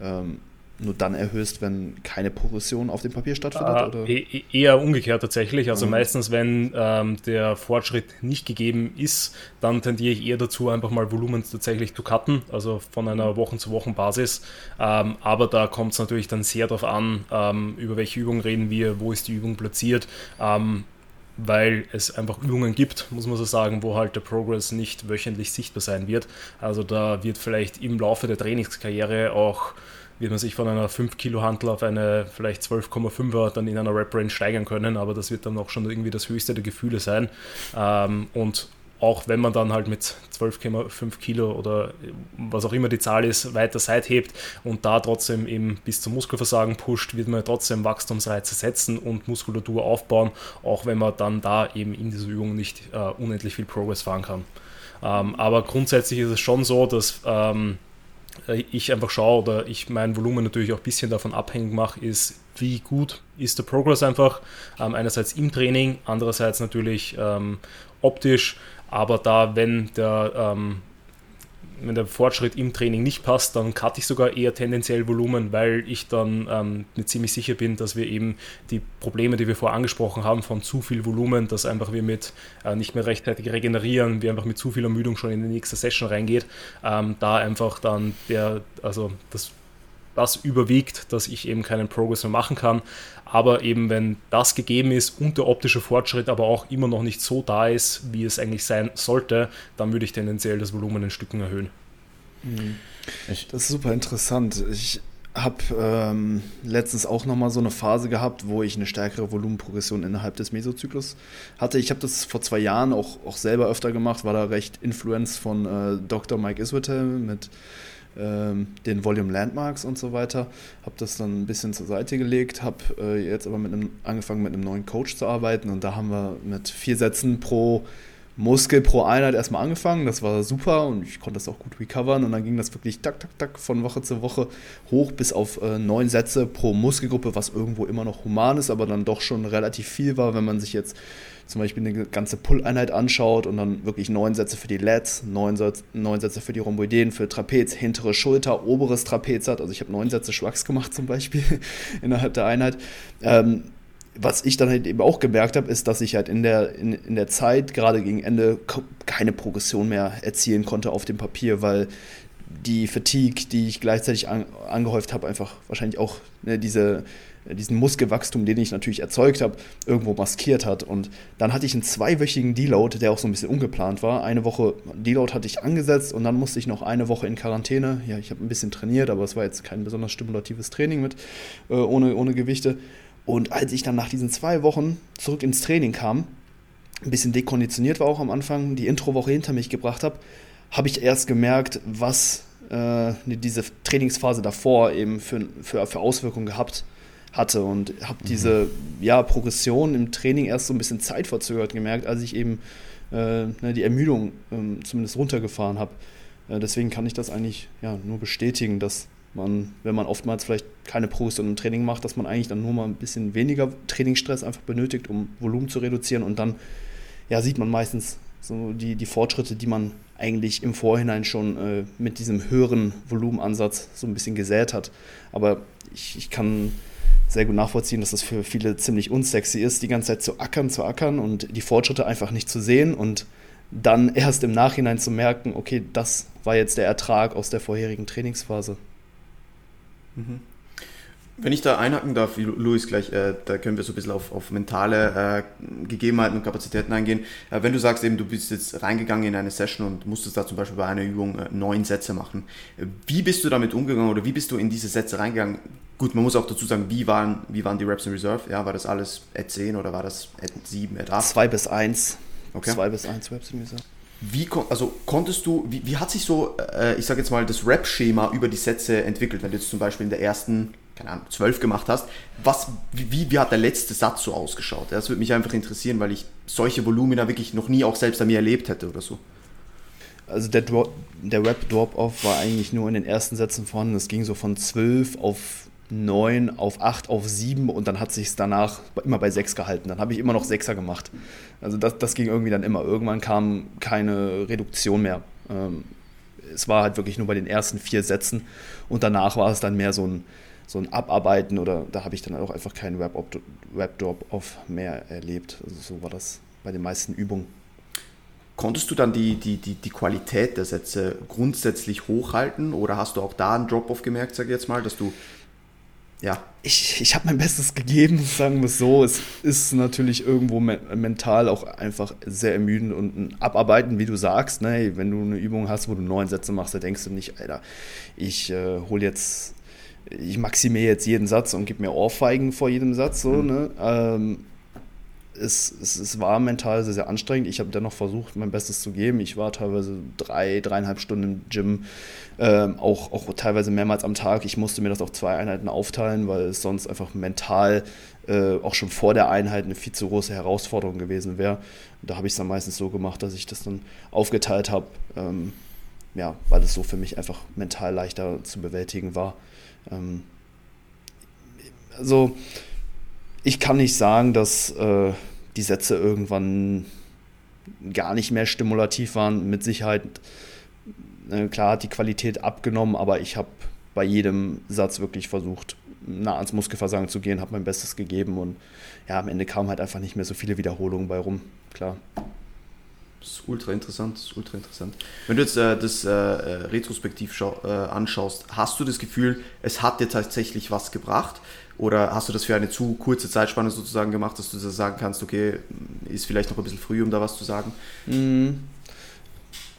ähm, nur dann erhöhst, wenn keine Progression auf dem Papier stattfindet? Äh, e eher umgekehrt tatsächlich. Also mhm. meistens, wenn ähm, der Fortschritt nicht gegeben ist, dann tendiere ich eher dazu, einfach mal Volumen tatsächlich zu cutten, also von einer Wochen-zu-Wochen-Basis. Ähm, aber da kommt es natürlich dann sehr darauf an, ähm, über welche Übung reden wir, wo ist die Übung platziert ähm, weil es einfach Übungen gibt, muss man so sagen, wo halt der Progress nicht wöchentlich sichtbar sein wird. Also da wird vielleicht im Laufe der Trainingskarriere auch wird man sich von einer 5 Kilo Hantel auf eine vielleicht 12,5er dann in einer Rep-Range steigern können, aber das wird dann auch schon irgendwie das höchste der Gefühle sein. Ähm, und auch wenn man dann halt mit 12,5 Kilo oder was auch immer die Zahl ist, weiter hebt und da trotzdem eben bis zum Muskelversagen pusht, wird man trotzdem Wachstumsreize setzen und Muskulatur aufbauen, auch wenn man dann da eben in dieser Übung nicht äh, unendlich viel Progress fahren kann. Ähm, aber grundsätzlich ist es schon so, dass ähm, äh, ich einfach schaue oder ich mein Volumen natürlich auch ein bisschen davon abhängig mache, ist, wie gut ist der Progress einfach. Ähm, einerseits im Training, andererseits natürlich ähm, optisch, aber da, wenn der ähm, wenn der Fortschritt im Training nicht passt, dann cutte ich sogar eher tendenziell Volumen, weil ich dann ähm, mir ziemlich sicher bin, dass wir eben die Probleme, die wir vorher angesprochen haben, von zu viel Volumen, dass einfach wir mit äh, nicht mehr rechtzeitig regenerieren, wir einfach mit zu viel Ermüdung schon in die nächste Session reingeht, ähm, da einfach dann der, also das das überwiegt, dass ich eben keinen Progress mehr machen kann. Aber eben wenn das gegeben ist und der optische Fortschritt aber auch immer noch nicht so da ist, wie es eigentlich sein sollte, dann würde ich tendenziell das Volumen in Stücken erhöhen. Mhm. das ist super interessant. Ich habe ähm, letztens auch nochmal so eine Phase gehabt, wo ich eine stärkere Volumenprogression innerhalb des Mesozyklus hatte. Ich habe das vor zwei Jahren auch, auch selber öfter gemacht, war da recht influenced von äh, Dr. Mike Iswitel mit den Volume Landmarks und so weiter. Habe das dann ein bisschen zur Seite gelegt, habe äh, jetzt aber mit einem, angefangen mit einem neuen Coach zu arbeiten und da haben wir mit vier Sätzen pro Muskel pro Einheit erstmal angefangen. Das war super und ich konnte das auch gut recovern. Und dann ging das wirklich tak, tak, tak von Woche zu Woche hoch bis auf äh, neun Sätze pro Muskelgruppe, was irgendwo immer noch human ist, aber dann doch schon relativ viel war, wenn man sich jetzt zum Beispiel eine ganze Pull-Einheit anschaut und dann wirklich neun Sätze für die Lats, neun, neun Sätze für die Rhomboideen, für Trapez, hintere Schulter, oberes Trapez hat. Also ich habe neun Sätze Schwachs gemacht zum Beispiel innerhalb der Einheit. Ähm, was ich dann halt eben auch gemerkt habe, ist, dass ich halt in der, in, in der Zeit, gerade gegen Ende, keine Progression mehr erzielen konnte auf dem Papier, weil die Fatigue, die ich gleichzeitig an, angehäuft habe, einfach wahrscheinlich auch ne, diese, diesen Muskelwachstum, den ich natürlich erzeugt habe, irgendwo maskiert hat. Und dann hatte ich einen zweiwöchigen Deload, der auch so ein bisschen ungeplant war. Eine Woche Deload hatte ich angesetzt und dann musste ich noch eine Woche in Quarantäne. Ja, ich habe ein bisschen trainiert, aber es war jetzt kein besonders stimulatives Training mit, äh, ohne, ohne Gewichte. Und als ich dann nach diesen zwei Wochen zurück ins Training kam, ein bisschen dekonditioniert war auch am Anfang, die Introwoche hinter mich gebracht habe, habe ich erst gemerkt, was äh, diese Trainingsphase davor eben für, für, für Auswirkungen gehabt hatte und habe mhm. diese ja, Progression im Training erst so ein bisschen zeitverzögert gemerkt, als ich eben äh, ne, die Ermüdung äh, zumindest runtergefahren habe. Äh, deswegen kann ich das eigentlich ja, nur bestätigen, dass man, wenn man oftmals vielleicht keine Progression im Training macht, dass man eigentlich dann nur mal ein bisschen weniger Trainingsstress einfach benötigt, um Volumen zu reduzieren und dann ja, sieht man meistens so die, die Fortschritte, die man eigentlich im Vorhinein schon äh, mit diesem höheren Volumenansatz so ein bisschen gesät hat. Aber ich, ich kann sehr gut nachvollziehen, dass das für viele ziemlich unsexy ist, die ganze Zeit zu ackern, zu ackern und die Fortschritte einfach nicht zu sehen und dann erst im Nachhinein zu merken, okay, das war jetzt der Ertrag aus der vorherigen Trainingsphase. Mhm. Wenn ich da einhaken darf, Luis, gleich, äh, da können wir so ein bisschen auf, auf mentale äh, Gegebenheiten und Kapazitäten eingehen. Äh, wenn du sagst, eben, du bist jetzt reingegangen in eine Session und musstest da zum Beispiel bei einer Übung äh, neun Sätze machen. Wie bist du damit umgegangen oder wie bist du in diese Sätze reingegangen? Gut, man muss auch dazu sagen, wie waren, wie waren die Reps in Reserve? Ja, war das alles at 10 oder war das at 7, at 8? 2 bis 1. Okay. 2 bis 1 Reps in Reserve. Wie, also konntest du, wie, wie hat sich so, äh, ich sage jetzt mal, das Rap-Schema über die Sätze entwickelt, wenn du jetzt zum Beispiel in der ersten, keine Ahnung, zwölf gemacht hast? Was, wie, wie hat der letzte Satz so ausgeschaut? Das würde mich einfach interessieren, weil ich solche Volumina wirklich noch nie auch selbst an mir erlebt hätte oder so. Also der, der Rap-Drop-Off war eigentlich nur in den ersten Sätzen vorhanden. Es ging so von 12 auf 9 auf 8 auf 7 und dann hat sich es danach immer bei 6 gehalten. Dann habe ich immer noch 6er gemacht. Also das, das ging irgendwie dann immer. Irgendwann kam keine Reduktion mehr. Ähm, es war halt wirklich nur bei den ersten vier Sätzen und danach war es dann mehr so ein, so ein Abarbeiten oder da habe ich dann auch einfach keinen Web-Drop-Off mehr erlebt. Also so war das bei den meisten Übungen. Konntest du dann die, die, die, die Qualität der Sätze grundsätzlich hochhalten oder hast du auch da einen Drop-Off gemerkt, sage ich jetzt mal, dass du ja. Ich, ich habe mein Bestes gegeben, sagen wir es so. Es ist natürlich irgendwo me mental auch einfach sehr ermüdend und ein Abarbeiten, wie du sagst. Ne? Wenn du eine Übung hast, wo du neun Sätze machst, da denkst du nicht, Alter, ich äh, hole jetzt, ich maximiere jetzt jeden Satz und gebe mir Ohrfeigen vor jedem Satz. So, mhm. ne? Ähm, es, es, es, war mental sehr, sehr anstrengend. Ich habe dennoch versucht, mein Bestes zu geben. Ich war teilweise drei, dreieinhalb Stunden im Gym, ähm, auch, auch teilweise mehrmals am Tag. Ich musste mir das auf zwei Einheiten aufteilen, weil es sonst einfach mental äh, auch schon vor der Einheit eine viel zu große Herausforderung gewesen wäre. Da habe ich es dann meistens so gemacht, dass ich das dann aufgeteilt habe, ähm, ja, weil es so für mich einfach mental leichter zu bewältigen war. Ähm, also ich kann nicht sagen, dass äh, die Sätze irgendwann gar nicht mehr stimulativ waren. Mit Sicherheit, äh, klar hat die Qualität abgenommen, aber ich habe bei jedem Satz wirklich versucht, nah ans Muskelversagen zu gehen, habe mein Bestes gegeben und ja, am Ende kamen halt einfach nicht mehr so viele Wiederholungen bei rum, klar. Das ist ultra interessant, ist ultra interessant. Wenn du jetzt äh, das äh, äh retrospektiv äh, anschaust, hast du das Gefühl, es hat dir tatsächlich was gebracht? Oder hast du das für eine zu kurze Zeitspanne sozusagen gemacht, dass du das sagen kannst, okay, ist vielleicht noch ein bisschen früh, um da was zu sagen? Mhm.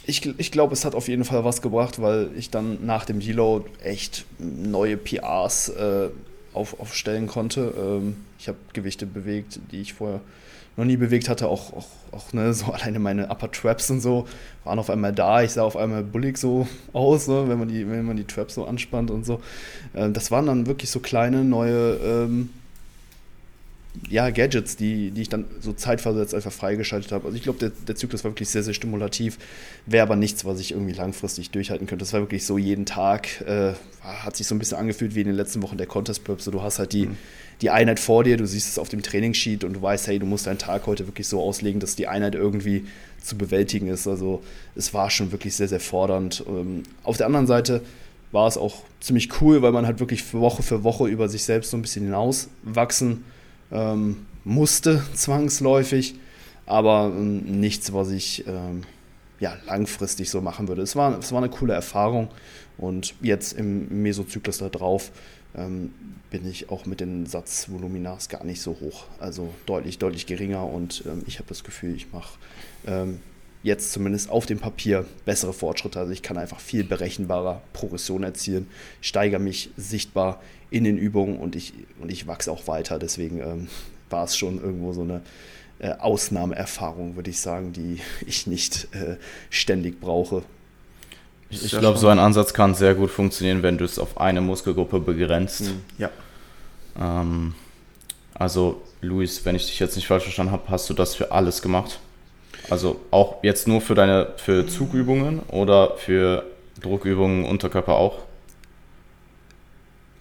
Ich, ich glaube, es hat auf jeden Fall was gebracht, weil ich dann nach dem Deload echt neue PRs äh, auf, aufstellen konnte. Ähm, ich habe Gewichte bewegt, die ich vorher noch nie bewegt hatte, auch, auch, auch ne, so alleine meine Upper Traps und so waren auf einmal da. Ich sah auf einmal bullig so aus, ne, wenn, man die, wenn man die Traps so anspannt und so. Ähm, das waren dann wirklich so kleine neue ähm, ja, Gadgets, die, die ich dann so zeitversetzt einfach freigeschaltet habe. Also ich glaube, der, der Zyklus war wirklich sehr, sehr stimulativ, wäre aber nichts, was ich irgendwie langfristig durchhalten könnte. Das war wirklich so jeden Tag, äh, hat sich so ein bisschen angefühlt wie in den letzten Wochen der Contest Prep. So, du hast halt die, mhm. Die Einheit vor dir, du siehst es auf dem Trainingssheet und du weißt, hey, du musst deinen Tag heute wirklich so auslegen, dass die Einheit irgendwie zu bewältigen ist. Also es war schon wirklich sehr, sehr fordernd. Ähm, auf der anderen Seite war es auch ziemlich cool, weil man halt wirklich Woche für Woche über sich selbst so ein bisschen hinauswachsen ähm, musste, zwangsläufig, aber ähm, nichts, was ich ähm, ja, langfristig so machen würde. Es war, es war eine coole Erfahrung und jetzt im Mesozyklus da drauf ähm, bin ich auch mit den Satzvoluminas gar nicht so hoch. Also deutlich, deutlich geringer und ähm, ich habe das Gefühl, ich mache ähm, jetzt zumindest auf dem Papier bessere Fortschritte. Also ich kann einfach viel berechenbarer Progression erzielen, steigere mich sichtbar in den Übungen und ich, und ich wachse auch weiter. Deswegen ähm, war es schon irgendwo so eine äh, Ausnahmeerfahrung, würde ich sagen, die ich nicht äh, ständig brauche. Ich, ich glaube, so ein Ansatz kann sehr gut funktionieren, wenn du es auf eine Muskelgruppe begrenzt. Mhm. Ja. Ähm, also, Luis, wenn ich dich jetzt nicht falsch verstanden habe, hast du das für alles gemacht? Also auch jetzt nur für deine für Zugübungen oder für Druckübungen Unterkörper auch?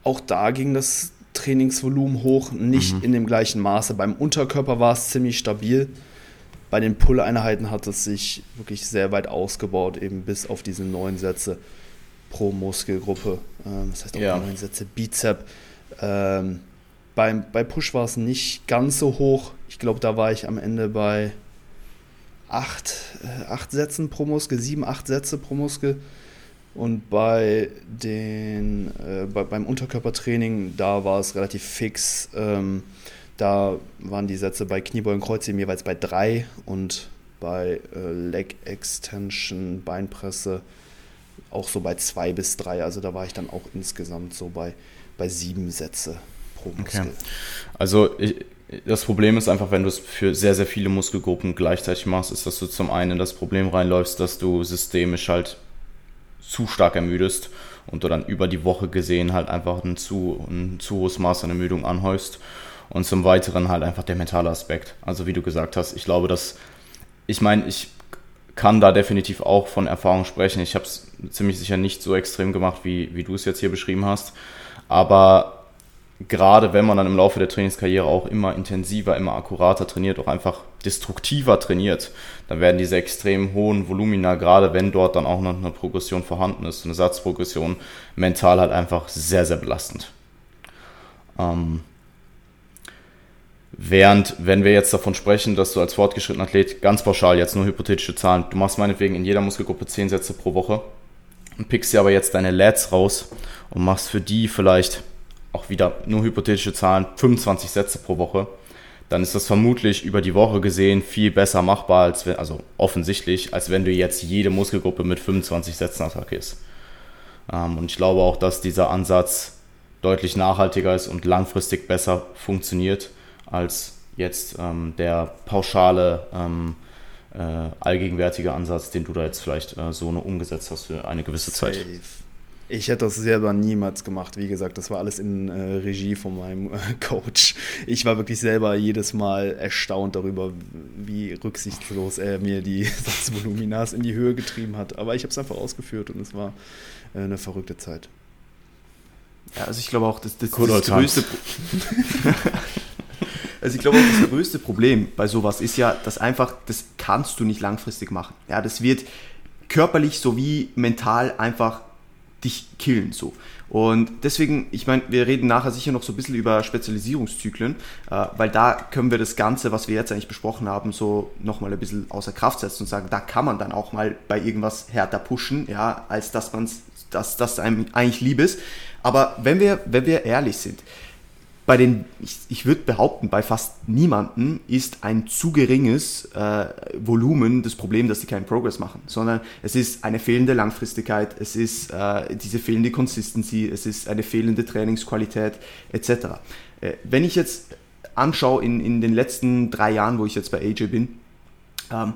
Auch da ging das Trainingsvolumen hoch, nicht mhm. in dem gleichen Maße. Beim Unterkörper war es ziemlich stabil. Bei den Pull-Einheiten hat es sich wirklich sehr weit ausgebaut, eben bis auf diese neun Sätze pro Muskelgruppe. Ähm, das heißt auch ja. neun Sätze Bizep. Ähm, beim, bei Push war es nicht ganz so hoch. Ich glaube, da war ich am Ende bei acht, äh, acht Sätzen pro Muskel, sieben, acht Sätze pro Muskel. Und bei den, äh, bei, beim Unterkörpertraining, da war es relativ fix. Ähm, da waren die Sätze bei Kniebeugen, Kreuzheben jeweils bei drei und bei äh, Leg Extension, Beinpresse auch so bei zwei bis drei. Also da war ich dann auch insgesamt so bei, bei sieben Sätze pro Muskel. Okay. Also ich, das Problem ist einfach, wenn du es für sehr, sehr viele Muskelgruppen gleichzeitig machst, ist, dass du zum einen in das Problem reinläufst, dass du systemisch halt zu stark ermüdest und du dann über die Woche gesehen halt einfach ein zu, ein zu hohes Maß an Ermüdung anhäufst. Und zum Weiteren halt einfach der mentale Aspekt. Also wie du gesagt hast, ich glaube, dass, ich meine, ich kann da definitiv auch von Erfahrung sprechen. Ich habe es ziemlich sicher nicht so extrem gemacht, wie, wie du es jetzt hier beschrieben hast. Aber gerade wenn man dann im Laufe der Trainingskarriere auch immer intensiver, immer akkurater trainiert, auch einfach destruktiver trainiert, dann werden diese extrem hohen Volumina, gerade wenn dort dann auch noch eine Progression vorhanden ist, eine Satzprogression, mental halt einfach sehr, sehr belastend. Ähm, Während, wenn wir jetzt davon sprechen, dass du als fortgeschrittener Athlet ganz pauschal jetzt nur hypothetische Zahlen, du machst meinetwegen in jeder Muskelgruppe 10 Sätze pro Woche und pickst dir aber jetzt deine Lats raus und machst für die vielleicht auch wieder nur hypothetische Zahlen, 25 Sätze pro Woche, dann ist das vermutlich über die Woche gesehen viel besser machbar, als wenn, also offensichtlich, als wenn du jetzt jede Muskelgruppe mit 25 Sätzen attackierst. Ähm, und ich glaube auch, dass dieser Ansatz deutlich nachhaltiger ist und langfristig besser funktioniert, als jetzt ähm, der pauschale, ähm, äh, allgegenwärtige Ansatz, den du da jetzt vielleicht äh, so nur umgesetzt hast für eine gewisse Safe. Zeit. Ich hätte das selber niemals gemacht. Wie gesagt, das war alles in äh, Regie von meinem äh, Coach. Ich war wirklich selber jedes Mal erstaunt darüber, wie rücksichtslos er mir die Satzvoluminas in die Höhe getrieben hat. Aber ich habe es einfach ausgeführt und es war äh, eine verrückte Zeit. Ja, also ich glaube auch, das, das, das, das größte Also ich glaube das größte Problem bei sowas ist ja, dass einfach, das kannst du nicht langfristig machen. Ja, das wird körperlich sowie mental einfach dich killen so. Und deswegen, ich meine, wir reden nachher sicher noch so ein bisschen über Spezialisierungszyklen, äh, weil da können wir das Ganze, was wir jetzt eigentlich besprochen haben, so nochmal ein bisschen außer Kraft setzen und sagen, da kann man dann auch mal bei irgendwas härter pushen, ja, als dass man dass das einem eigentlich lieb ist. Aber wenn wir, wenn wir ehrlich sind, bei den, ich, ich würde behaupten, bei fast niemanden ist ein zu geringes äh, Volumen das Problem, dass sie keinen Progress machen, sondern es ist eine fehlende Langfristigkeit, es ist äh, diese fehlende Consistency, es ist eine fehlende Trainingsqualität etc. Äh, wenn ich jetzt anschaue in, in den letzten drei Jahren, wo ich jetzt bei AJ bin, ähm,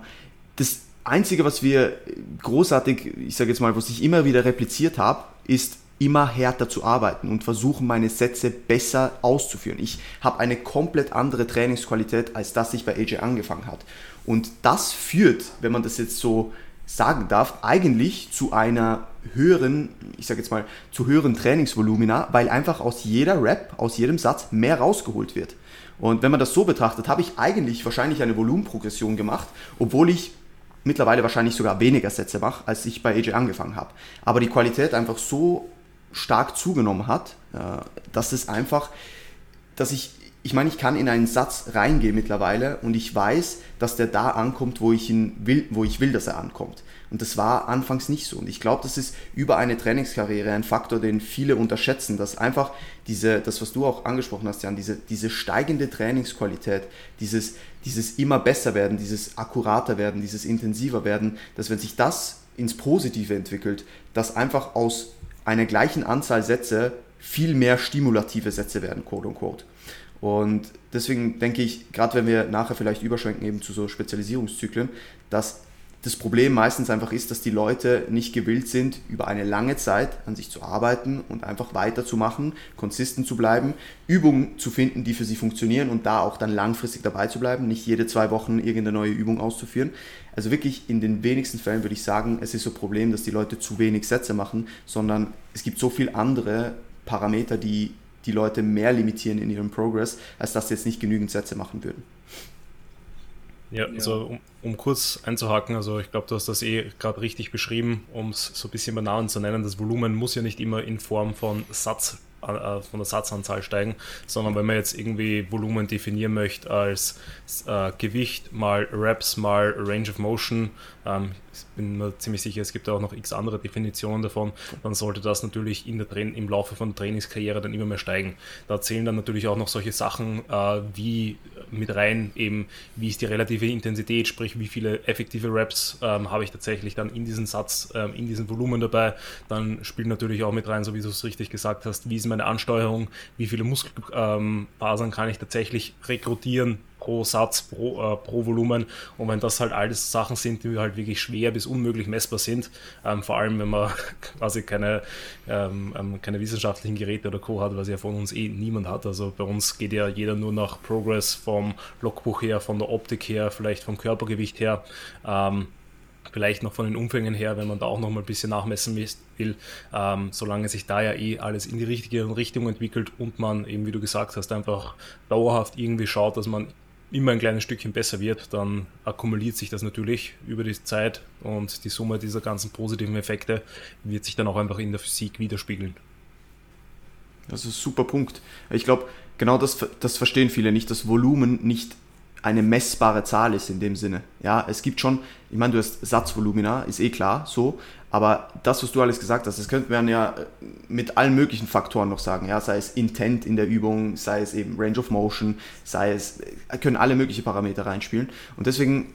das Einzige, was wir großartig, ich sage jetzt mal, was ich immer wieder repliziert habe, ist immer härter zu arbeiten und versuchen, meine Sätze besser auszuführen. Ich habe eine komplett andere Trainingsqualität, als das ich bei AJ angefangen hat. Und das führt, wenn man das jetzt so sagen darf, eigentlich zu einer höheren, ich sage jetzt mal, zu höheren Trainingsvolumina, weil einfach aus jeder Rap, aus jedem Satz mehr rausgeholt wird. Und wenn man das so betrachtet, habe ich eigentlich wahrscheinlich eine Volumenprogression gemacht, obwohl ich mittlerweile wahrscheinlich sogar weniger Sätze mache, als ich bei AJ angefangen habe. Aber die Qualität einfach so stark zugenommen hat, dass es einfach, dass ich, ich meine, ich kann in einen Satz reingehen mittlerweile und ich weiß, dass der da ankommt, wo ich ihn will, wo ich will, dass er ankommt. Und das war anfangs nicht so. Und ich glaube, das ist über eine Trainingskarriere ein Faktor, den viele unterschätzen, dass einfach diese, das, was du auch angesprochen hast, Jan, diese, diese steigende Trainingsqualität, dieses, dieses immer besser werden, dieses akkurater werden, dieses intensiver werden, dass wenn sich das ins Positive entwickelt, dass einfach aus einer gleichen Anzahl Sätze viel mehr stimulative Sätze werden, quote unquote. Und deswegen denke ich, gerade wenn wir nachher vielleicht überschwenken eben zu so Spezialisierungszyklen, dass das Problem meistens einfach ist, dass die Leute nicht gewillt sind, über eine lange Zeit an sich zu arbeiten und einfach weiterzumachen, konsistent zu bleiben, Übungen zu finden, die für sie funktionieren und da auch dann langfristig dabei zu bleiben, nicht jede zwei Wochen irgendeine neue Übung auszuführen. Also wirklich in den wenigsten Fällen würde ich sagen, es ist so ein Problem, dass die Leute zu wenig Sätze machen, sondern es gibt so viele andere Parameter, die die Leute mehr limitieren in ihrem Progress, als dass sie jetzt nicht genügend Sätze machen würden. Ja, also um, um kurz einzuhaken, also ich glaube, du hast das eh gerade richtig beschrieben, um es so ein bisschen banal zu nennen. Das Volumen muss ja nicht immer in Form von Satz äh, von der Satzanzahl steigen, sondern wenn man jetzt irgendwie Volumen definieren möchte als äh, Gewicht mal Reps mal Range of Motion, ähm, bin mir ziemlich sicher, es gibt auch noch x andere Definitionen davon, dann sollte das natürlich in der im Laufe von der Trainingskarriere dann immer mehr steigen. Da zählen dann natürlich auch noch solche Sachen äh, wie mit rein, eben wie ist die relative Intensität, sprich wie viele effektive Reps ähm, habe ich tatsächlich dann in diesen Satz, ähm, in diesem Volumen dabei. Dann spielt natürlich auch mit rein, so wie du es richtig gesagt hast, wie ist meine Ansteuerung, wie viele Muskelfasern ähm, kann ich tatsächlich rekrutieren pro Satz, pro, äh, pro Volumen. Und wenn das halt alles Sachen sind, die halt wirklich schwer bis unmöglich messbar sind, ähm, vor allem wenn man quasi keine, ähm, ähm, keine wissenschaftlichen Geräte oder Co. hat, was ja von uns eh niemand hat. Also bei uns geht ja jeder nur nach Progress vom Logbuch her, von der Optik her, vielleicht vom Körpergewicht her. Ähm, vielleicht noch von den Umfängen her, wenn man da auch noch mal ein bisschen nachmessen will, ähm, solange sich da ja eh alles in die richtige Richtung entwickelt und man eben, wie du gesagt hast, einfach dauerhaft irgendwie schaut, dass man immer ein kleines Stückchen besser wird, dann akkumuliert sich das natürlich über die Zeit und die Summe dieser ganzen positiven Effekte wird sich dann auch einfach in der Physik widerspiegeln. Das ist ein super Punkt. Ich glaube, genau das, das verstehen viele nicht, dass Volumen nicht eine messbare Zahl ist in dem Sinne. Ja, es gibt schon, ich meine, du hast Satzvolumina, ist eh klar, so, aber das, was du alles gesagt hast, das könnte man ja äh, mit allen möglichen Faktoren noch sagen, ja, sei es Intent in der Übung, sei es eben Range of Motion, sei es, äh, können alle möglichen Parameter reinspielen. Und deswegen,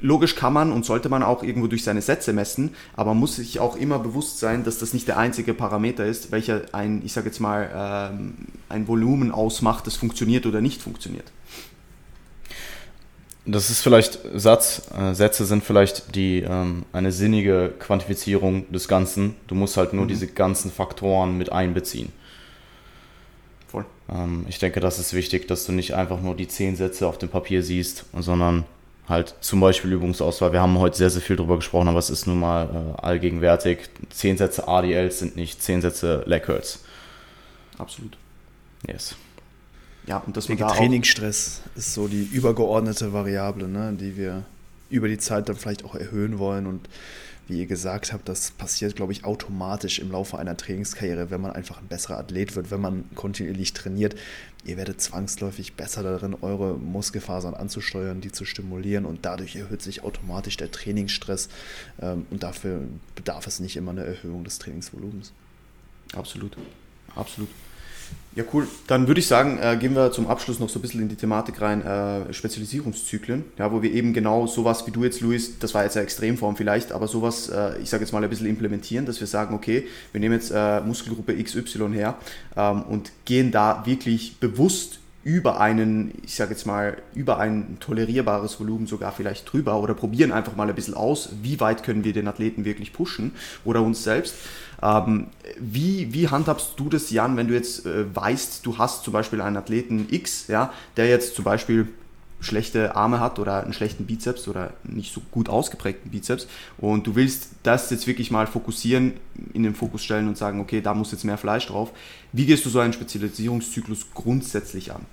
logisch kann man und sollte man auch irgendwo durch seine Sätze messen, aber man muss sich auch immer bewusst sein, dass das nicht der einzige Parameter ist, welcher ein, ich sage jetzt mal, ähm, ein Volumen ausmacht, das funktioniert oder nicht funktioniert. Das ist vielleicht Satz, äh, Sätze sind vielleicht die ähm, eine sinnige Quantifizierung des Ganzen. Du musst halt nur mhm. diese ganzen Faktoren mit einbeziehen. Voll. Ähm, ich denke, das ist wichtig, dass du nicht einfach nur die zehn Sätze auf dem Papier siehst, sondern halt zum Beispiel Übungsauswahl. Wir haben heute sehr, sehr viel darüber gesprochen, aber es ist nun mal äh, allgegenwärtig. Zehn Sätze ADLs sind nicht zehn Sätze Leg Curls. Absolut. Yes. Ja, und das Trainingsstress ist so die übergeordnete Variable, ne, die wir über die Zeit dann vielleicht auch erhöhen wollen. Und wie ihr gesagt habt, das passiert, glaube ich, automatisch im Laufe einer Trainingskarriere, wenn man einfach ein besserer Athlet wird, wenn man kontinuierlich trainiert. Ihr werdet zwangsläufig besser darin, eure Muskelfasern anzusteuern, die zu stimulieren und dadurch erhöht sich automatisch der Trainingsstress ähm, und dafür bedarf es nicht immer einer Erhöhung des Trainingsvolumens. Absolut, absolut. Ja, cool. Dann würde ich sagen, äh, gehen wir zum Abschluss noch so ein bisschen in die Thematik rein, äh, Spezialisierungszyklen, ja, wo wir eben genau sowas wie du jetzt, Luis, das war jetzt eine Extremform vielleicht, aber sowas, äh, ich sage jetzt mal ein bisschen implementieren, dass wir sagen, okay, wir nehmen jetzt äh, Muskelgruppe XY her ähm, und gehen da wirklich bewusst über einen, ich sage jetzt mal, über ein tolerierbares Volumen sogar vielleicht drüber oder probieren einfach mal ein bisschen aus, wie weit können wir den Athleten wirklich pushen oder uns selbst. Ähm, wie, wie handhabst du das, Jan, wenn du jetzt äh, weißt, du hast zum Beispiel einen Athleten X, ja, der jetzt zum Beispiel schlechte Arme hat oder einen schlechten Bizeps oder nicht so gut ausgeprägten Bizeps und du willst das jetzt wirklich mal fokussieren, in den Fokus stellen und sagen, okay, da muss jetzt mehr Fleisch drauf. Wie gehst du so einen Spezialisierungszyklus grundsätzlich an?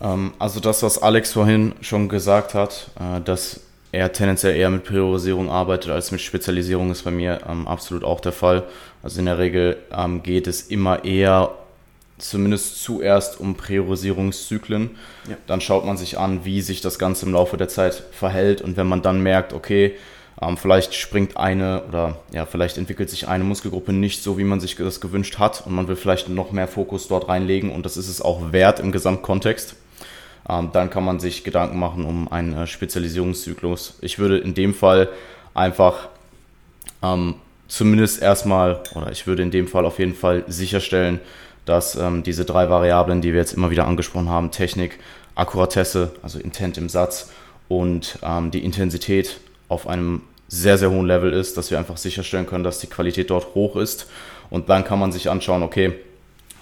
Ähm, also das, was Alex vorhin schon gesagt hat, äh, dass er tendenziell eher mit Priorisierung arbeitet als mit Spezialisierung, ist bei mir ähm, absolut auch der Fall. Also in der Regel ähm, geht es immer eher zumindest zuerst um Priorisierungszyklen. Ja. Dann schaut man sich an, wie sich das Ganze im Laufe der Zeit verhält und wenn man dann merkt, okay, ähm, vielleicht springt eine oder ja, vielleicht entwickelt sich eine Muskelgruppe nicht so, wie man sich das gewünscht hat und man will vielleicht noch mehr Fokus dort reinlegen und das ist es auch wert im Gesamtkontext ähm, dann kann man sich Gedanken machen um einen äh, Spezialisierungszyklus. Ich würde in dem Fall einfach ähm, zumindest erstmal, oder ich würde in dem Fall auf jeden Fall sicherstellen, dass ähm, diese drei Variablen, die wir jetzt immer wieder angesprochen haben, Technik, Akkuratesse, also Intent im Satz und ähm, die Intensität auf einem sehr, sehr hohen Level ist, dass wir einfach sicherstellen können, dass die Qualität dort hoch ist. Und dann kann man sich anschauen, okay,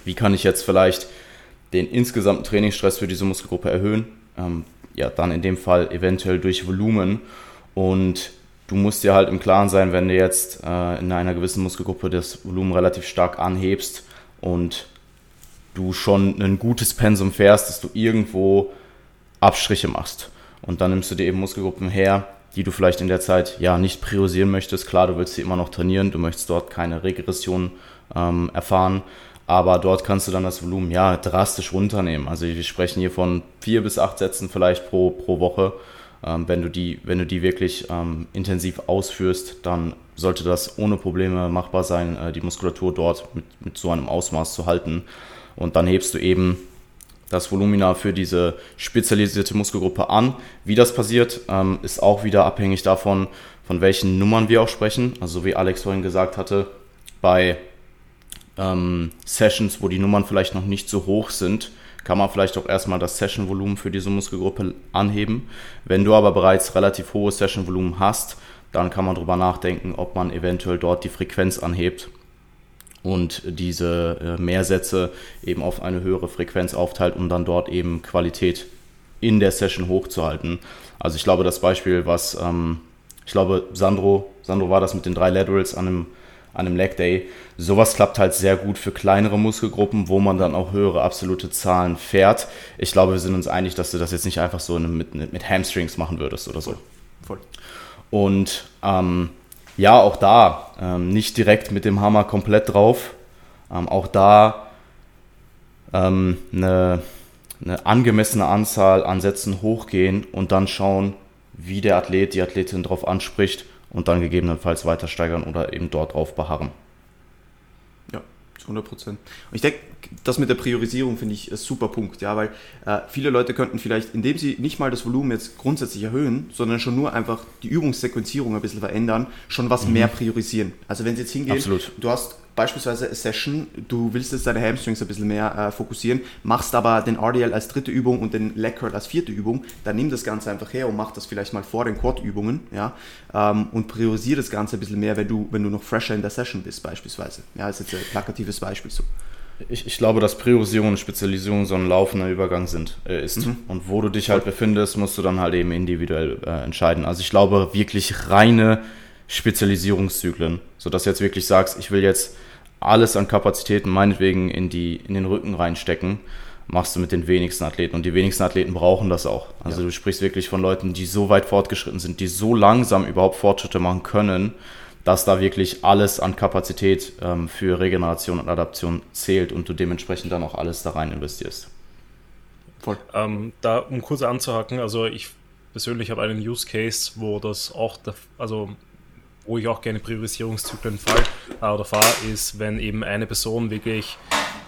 wie kann ich jetzt vielleicht den insgesamten Trainingsstress für diese Muskelgruppe erhöhen. Ähm, ja, dann in dem Fall eventuell durch Volumen. Und du musst dir halt im Klaren sein, wenn du jetzt äh, in einer gewissen Muskelgruppe das Volumen relativ stark anhebst und du schon ein gutes Pensum fährst, dass du irgendwo Abstriche machst. Und dann nimmst du dir eben Muskelgruppen her, die du vielleicht in der Zeit ja nicht priorisieren möchtest. Klar, du willst sie immer noch trainieren, du möchtest dort keine Regression ähm, erfahren, aber dort kannst du dann das Volumen ja drastisch runternehmen. Also wir sprechen hier von vier bis acht Sätzen vielleicht pro, pro Woche. Ähm, wenn, du die, wenn du die wirklich ähm, intensiv ausführst, dann sollte das ohne Probleme machbar sein, äh, die Muskulatur dort mit, mit so einem Ausmaß zu halten. Und dann hebst du eben das Volumina für diese spezialisierte Muskelgruppe an. Wie das passiert, ähm, ist auch wieder abhängig davon, von welchen Nummern wir auch sprechen. Also wie Alex vorhin gesagt hatte, bei ähm, Sessions, wo die Nummern vielleicht noch nicht so hoch sind, kann man vielleicht auch erstmal das Session-Volumen für diese Muskelgruppe anheben. Wenn du aber bereits relativ hohes Session-Volumen hast, dann kann man darüber nachdenken, ob man eventuell dort die Frequenz anhebt und diese äh, Mehrsätze eben auf eine höhere Frequenz aufteilt, um dann dort eben Qualität in der Session hochzuhalten. Also ich glaube, das Beispiel, was ähm, ich glaube, Sandro, Sandro war das mit den drei Laterals an einem, an einem Leg Day. Sowas klappt halt sehr gut für kleinere Muskelgruppen, wo man dann auch höhere absolute Zahlen fährt. Ich glaube, wir sind uns einig, dass du das jetzt nicht einfach so mit, mit Hamstrings machen würdest oder so. Voll. Und ähm, ja, auch da ähm, nicht direkt mit dem Hammer komplett drauf. Ähm, auch da ähm, eine, eine angemessene Anzahl an Sätzen hochgehen und dann schauen, wie der Athlet, die Athletin darauf anspricht und dann gegebenenfalls weiter steigern oder eben dort drauf beharren. Ja, zu 100 Prozent. Und ich denke, das mit der Priorisierung finde ich ein super Punkt, ja, weil äh, viele Leute könnten vielleicht, indem sie nicht mal das Volumen jetzt grundsätzlich erhöhen, sondern schon nur einfach die Übungssequenzierung ein bisschen verändern, schon was mhm. mehr priorisieren. Also wenn sie jetzt hingehen, Absolut. du hast beispielsweise Session, du willst jetzt deine Hamstrings ein bisschen mehr äh, fokussieren, machst aber den RDL als dritte Übung und den Leg Curl als vierte Übung, dann nimm das Ganze einfach her und mach das vielleicht mal vor den Quad-Übungen, ja, ähm, und priorisiere das Ganze ein bisschen mehr, wenn du, wenn du noch fresher in der Session bist, beispielsweise. Ja, das ist jetzt ein plakatives Beispiel so. Ich, ich glaube, dass Priorisierung und Spezialisierung so ein laufender Übergang sind, äh, ist. Mhm. Und wo du dich halt befindest, musst du dann halt eben individuell äh, entscheiden. Also ich glaube wirklich reine Spezialisierungszyklen, sodass du jetzt wirklich sagst, ich will jetzt alles an Kapazitäten meinetwegen in, die, in den Rücken reinstecken, machst du mit den wenigsten Athleten. Und die wenigsten Athleten brauchen das auch. Also ja. du sprichst wirklich von Leuten, die so weit fortgeschritten sind, die so langsam überhaupt Fortschritte machen können, dass da wirklich alles an Kapazität ähm, für Regeneration und Adaption zählt und du dementsprechend dann auch alles da rein investierst. Voll. Ähm, da, um kurz anzuhaken, also ich persönlich habe einen Use Case, wo das auch, der, also wo ich auch gerne Priorisierungszyklen fall oder fahre, ist, wenn eben eine Person wirklich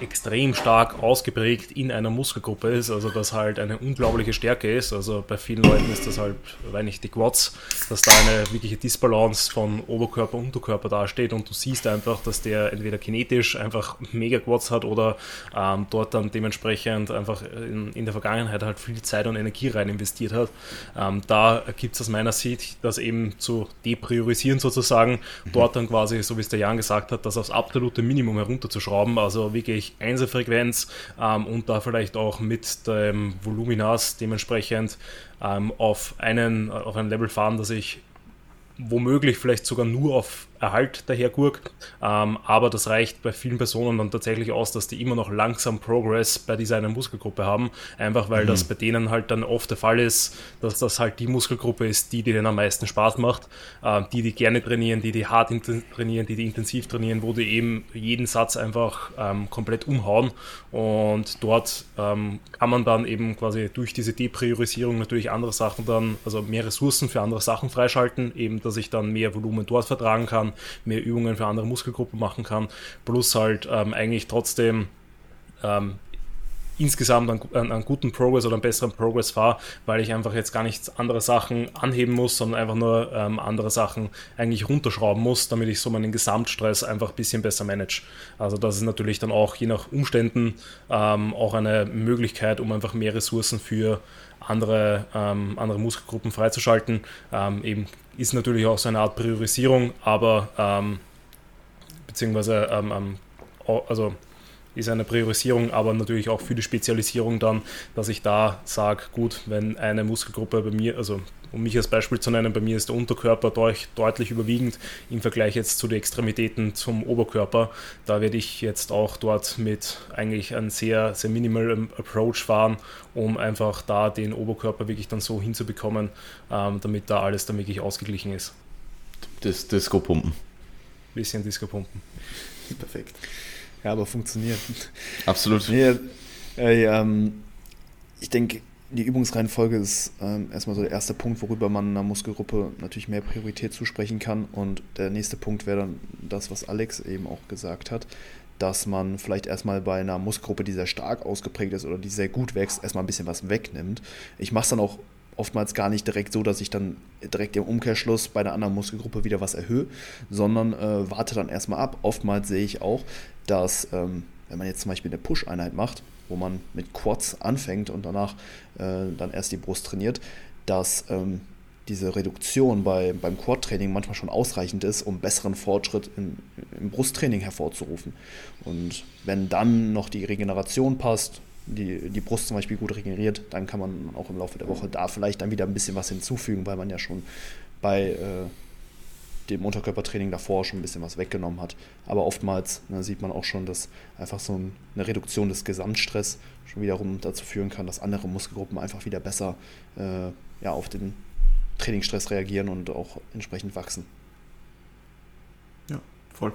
extrem stark ausgeprägt in einer Muskelgruppe ist, also dass halt eine unglaubliche Stärke ist. Also bei vielen Leuten ist das halt, weil nicht die Quads, dass da eine wirkliche Disbalance von Oberkörper und Unterkörper dasteht und du siehst einfach, dass der entweder kinetisch einfach mega Quads hat oder ähm, dort dann dementsprechend einfach in, in, der Vergangenheit halt viel Zeit und Energie rein investiert hat. Ähm, da gibt es aus meiner Sicht, das eben zu depriorisieren sozusagen, mhm. dort dann quasi, so wie es der Jan gesagt hat, das aufs absolute Minimum herunterzuschrauben, also wirklich wirklich Einzelfrequenz ähm, und da vielleicht auch mit dem Voluminas dementsprechend ähm, auf, einen, auf ein Level fahren, dass ich womöglich vielleicht sogar nur auf Erhalt daher Gurk. Ähm, aber das reicht bei vielen Personen dann tatsächlich aus, dass die immer noch langsam Progress bei dieser einen Muskelgruppe haben. Einfach weil mhm. das bei denen halt dann oft der Fall ist, dass das halt die Muskelgruppe ist, die denen am meisten Spaß macht, äh, die die gerne trainieren, die die hart trainieren, die die intensiv trainieren, wo die eben jeden Satz einfach ähm, komplett umhauen. Und dort ähm, kann man dann eben quasi durch diese Depriorisierung natürlich andere Sachen dann, also mehr Ressourcen für andere Sachen freischalten, eben dass ich dann mehr Volumen dort vertragen kann kann, mehr Übungen für andere Muskelgruppen machen kann, plus halt ähm, eigentlich trotzdem ähm, insgesamt einen, einen, guten Progress oder einen besseren Progress fahre, weil ich einfach jetzt gar nicht andere Sachen anheben muss, sondern einfach nur ähm, andere Sachen eigentlich runterschrauben muss, damit ich so meinen Gesamtstress einfach ein bisschen besser manage. Also das ist natürlich dann auch je nach Umständen ähm, auch eine Möglichkeit, um einfach mehr Ressourcen für andere, ähm, andere Muskelgruppen freizuschalten. Ähm, eben ist natürlich auch so eine Art Priorisierung, aber ähm, beziehungsweise ähm, ähm, also ist eine Priorisierung, aber natürlich auch für die Spezialisierung dann, dass ich da sage, gut, wenn eine Muskelgruppe bei mir, also um mich als Beispiel zu nennen, bei mir ist der Unterkörper deut deutlich überwiegend im Vergleich jetzt zu den Extremitäten zum Oberkörper. Da werde ich jetzt auch dort mit eigentlich einem sehr, sehr minimal Approach fahren, um einfach da den Oberkörper wirklich dann so hinzubekommen, ähm, damit da alles dann wirklich ausgeglichen ist. Das Disco-Pumpen. Bisschen Disco-Pumpen. Perfekt. Ja, aber funktioniert. Absolut. Nee, äh, ähm, ich denke, die Übungsreihenfolge ist ähm, erstmal so der erste Punkt, worüber man einer Muskelgruppe natürlich mehr Priorität zusprechen kann. Und der nächste Punkt wäre dann das, was Alex eben auch gesagt hat, dass man vielleicht erstmal bei einer Muskelgruppe, die sehr stark ausgeprägt ist oder die sehr gut wächst, erstmal ein bisschen was wegnimmt. Ich mache es dann auch oftmals gar nicht direkt so, dass ich dann direkt im Umkehrschluss bei einer anderen Muskelgruppe wieder was erhöhe, sondern äh, warte dann erstmal ab. Oftmals sehe ich auch, dass ähm, wenn man jetzt zum Beispiel eine Push-Einheit macht, wo man mit Quads anfängt und danach äh, dann erst die Brust trainiert, dass ähm, diese Reduktion bei, beim Quad-Training manchmal schon ausreichend ist, um besseren Fortschritt im, im Brusttraining hervorzurufen. Und wenn dann noch die Regeneration passt, die, die Brust zum Beispiel gut regeneriert, dann kann man auch im Laufe der Woche da vielleicht dann wieder ein bisschen was hinzufügen, weil man ja schon bei äh, dem Unterkörpertraining davor schon ein bisschen was weggenommen hat. Aber oftmals ne, sieht man auch schon, dass einfach so eine Reduktion des Gesamtstress schon wiederum dazu führen kann, dass andere Muskelgruppen einfach wieder besser äh, ja, auf den Trainingsstress reagieren und auch entsprechend wachsen. Ja, voll.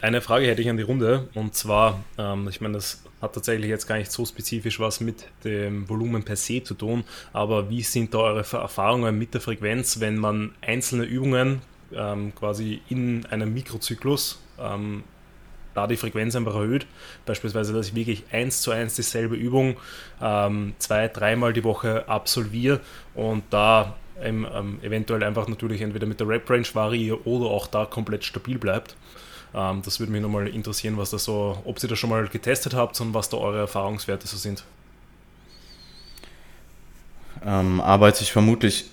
Eine Frage hätte ich an die Runde und zwar, ähm, ich meine, das hat tatsächlich jetzt gar nicht so spezifisch was mit dem Volumen per se zu tun, aber wie sind da eure Erfahrungen mit der Frequenz, wenn man einzelne Übungen ähm, quasi in einem Mikrozyklus ähm, da die Frequenz einfach erhöht. Beispielsweise, dass ich wirklich eins zu eins dieselbe Übung ähm, zwei, dreimal die Woche absolviere und da ähm, eventuell einfach natürlich entweder mit der Rep-Range variiere oder auch da komplett stabil bleibt. Ähm, das würde mich nochmal interessieren, was das so, ob ihr das schon mal getestet habt und was da eure Erfahrungswerte so sind. Ähm, arbeite ich vermutlich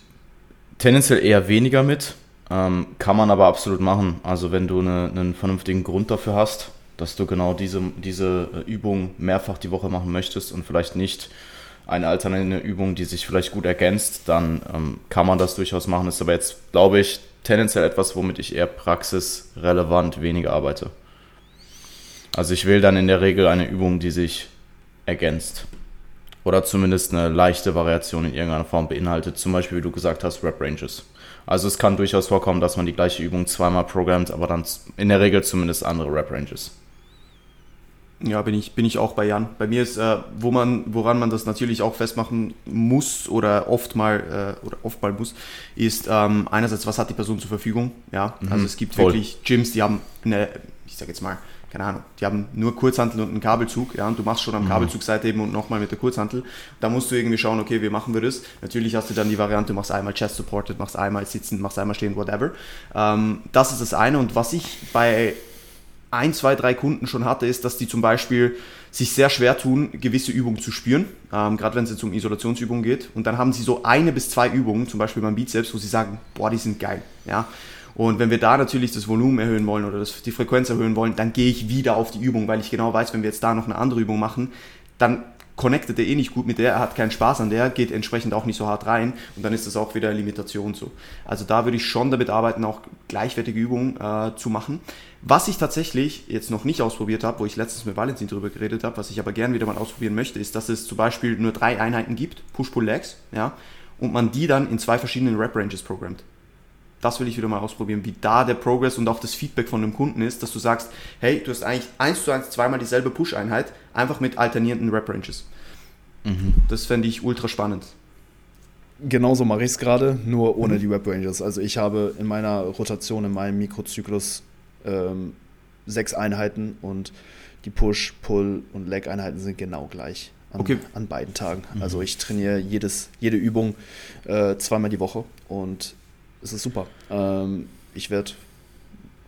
tendenziell eher weniger mit. Ähm, kann man aber absolut machen. Also wenn du eine, einen vernünftigen Grund dafür hast, dass du genau diese, diese äh, Übung mehrfach die Woche machen möchtest und vielleicht nicht eine alternative Übung, die sich vielleicht gut ergänzt, dann ähm, kann man das durchaus machen. Ist aber jetzt, glaube ich, tendenziell etwas, womit ich eher praxisrelevant weniger arbeite. Also ich wähle dann in der Regel eine Übung, die sich ergänzt. Oder zumindest eine leichte Variation in irgendeiner Form beinhaltet. Zum Beispiel, wie du gesagt hast, Rep Ranges. Also es kann durchaus vorkommen, dass man die gleiche Übung zweimal programmt, aber dann in der Regel zumindest andere Rep Ranges. Ja, bin ich, bin ich auch bei Jan. Bei mir ist, äh, wo man, woran man das natürlich auch festmachen muss oder oft mal, äh, oder oft mal muss, ist ähm, einerseits, was hat die Person zur Verfügung? Ja, mhm, also es gibt voll. wirklich Gyms, die haben eine, ich sag jetzt mal, keine Ahnung, die haben nur Kurzhantel und einen Kabelzug, ja, und du machst schon am mhm. Kabelzugseite eben und nochmal mit der Kurzhantel. Da musst du irgendwie schauen, okay, wie machen wir das? Natürlich hast du dann die Variante, du machst einmal Chest Supported, machst einmal sitzend, machst einmal stehen, whatever. Ähm, das ist das eine. Und was ich bei ein, zwei, drei Kunden schon hatte, ist, dass die zum Beispiel sich sehr schwer tun, gewisse Übungen zu spüren, ähm, gerade wenn es jetzt um Isolationsübungen geht. Und dann haben sie so eine bis zwei Übungen, zum Beispiel beim Bizeps, wo sie sagen, boah, die sind geil. Ja? Und wenn wir da natürlich das Volumen erhöhen wollen oder das, die Frequenz erhöhen wollen, dann gehe ich wieder auf die Übung, weil ich genau weiß, wenn wir jetzt da noch eine andere Übung machen, dann connectet er eh nicht gut mit der, er hat keinen Spaß an der, geht entsprechend auch nicht so hart rein und dann ist das auch wieder eine Limitation so. Also da würde ich schon damit arbeiten, auch gleichwertige Übungen äh, zu machen. Was ich tatsächlich jetzt noch nicht ausprobiert habe, wo ich letztens mit Valentin drüber geredet habe, was ich aber gern wieder mal ausprobieren möchte, ist, dass es zum Beispiel nur drei Einheiten gibt, Push-Pull-Legs, ja, und man die dann in zwei verschiedenen Rep-Ranges programmt das will ich wieder mal ausprobieren, wie da der Progress und auch das Feedback von dem Kunden ist, dass du sagst, hey, du hast eigentlich eins zu eins zweimal dieselbe Push-Einheit, einfach mit alternierenden Rep-Ranges. Mhm. Das fände ich ultra spannend. Genauso mache ich es gerade, nur ohne mhm. die Rep-Ranges. Also ich habe in meiner Rotation, in meinem Mikrozyklus ähm, sechs Einheiten und die Push, Pull und Leg-Einheiten sind genau gleich an, okay. an beiden Tagen. Mhm. Also ich trainiere jedes, jede Übung äh, zweimal die Woche und es ist super. Ähm, ich werde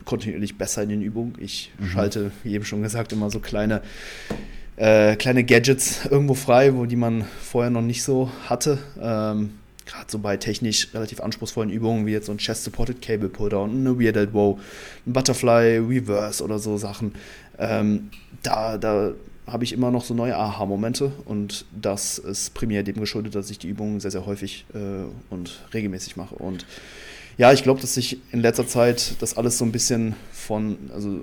kontinuierlich besser in den Übungen. Ich mhm. schalte, wie eben schon gesagt, immer so kleine, äh, kleine Gadgets irgendwo frei, wo die man vorher noch nicht so hatte. Ähm, Gerade so bei technisch relativ anspruchsvollen Übungen wie jetzt so ein Chest-Supported Cable Pulldown, eine Weird Elbow, ein Butterfly Reverse oder so Sachen. Ähm, da, da habe ich immer noch so neue Aha-Momente und das ist primär dem geschuldet, dass ich die Übungen sehr, sehr häufig äh, und regelmäßig mache. Und ja, ich glaube, dass sich in letzter Zeit das alles so ein bisschen von, also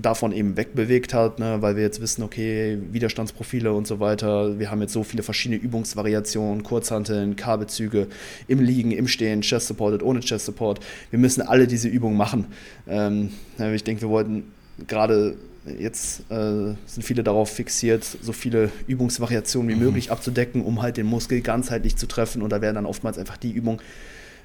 davon eben wegbewegt hat, ne, weil wir jetzt wissen, okay, Widerstandsprofile und so weiter. Wir haben jetzt so viele verschiedene Übungsvariationen, Kurzhanteln, Kabelzüge, im Liegen, im Stehen, Chest Supported, ohne Chest Support. Wir müssen alle diese Übungen machen. Ähm, ich denke, wir wollten gerade jetzt äh, sind viele darauf fixiert, so viele Übungsvariationen wie mhm. möglich abzudecken, um halt den Muskel ganzheitlich zu treffen. Und da werden dann oftmals einfach die Übungen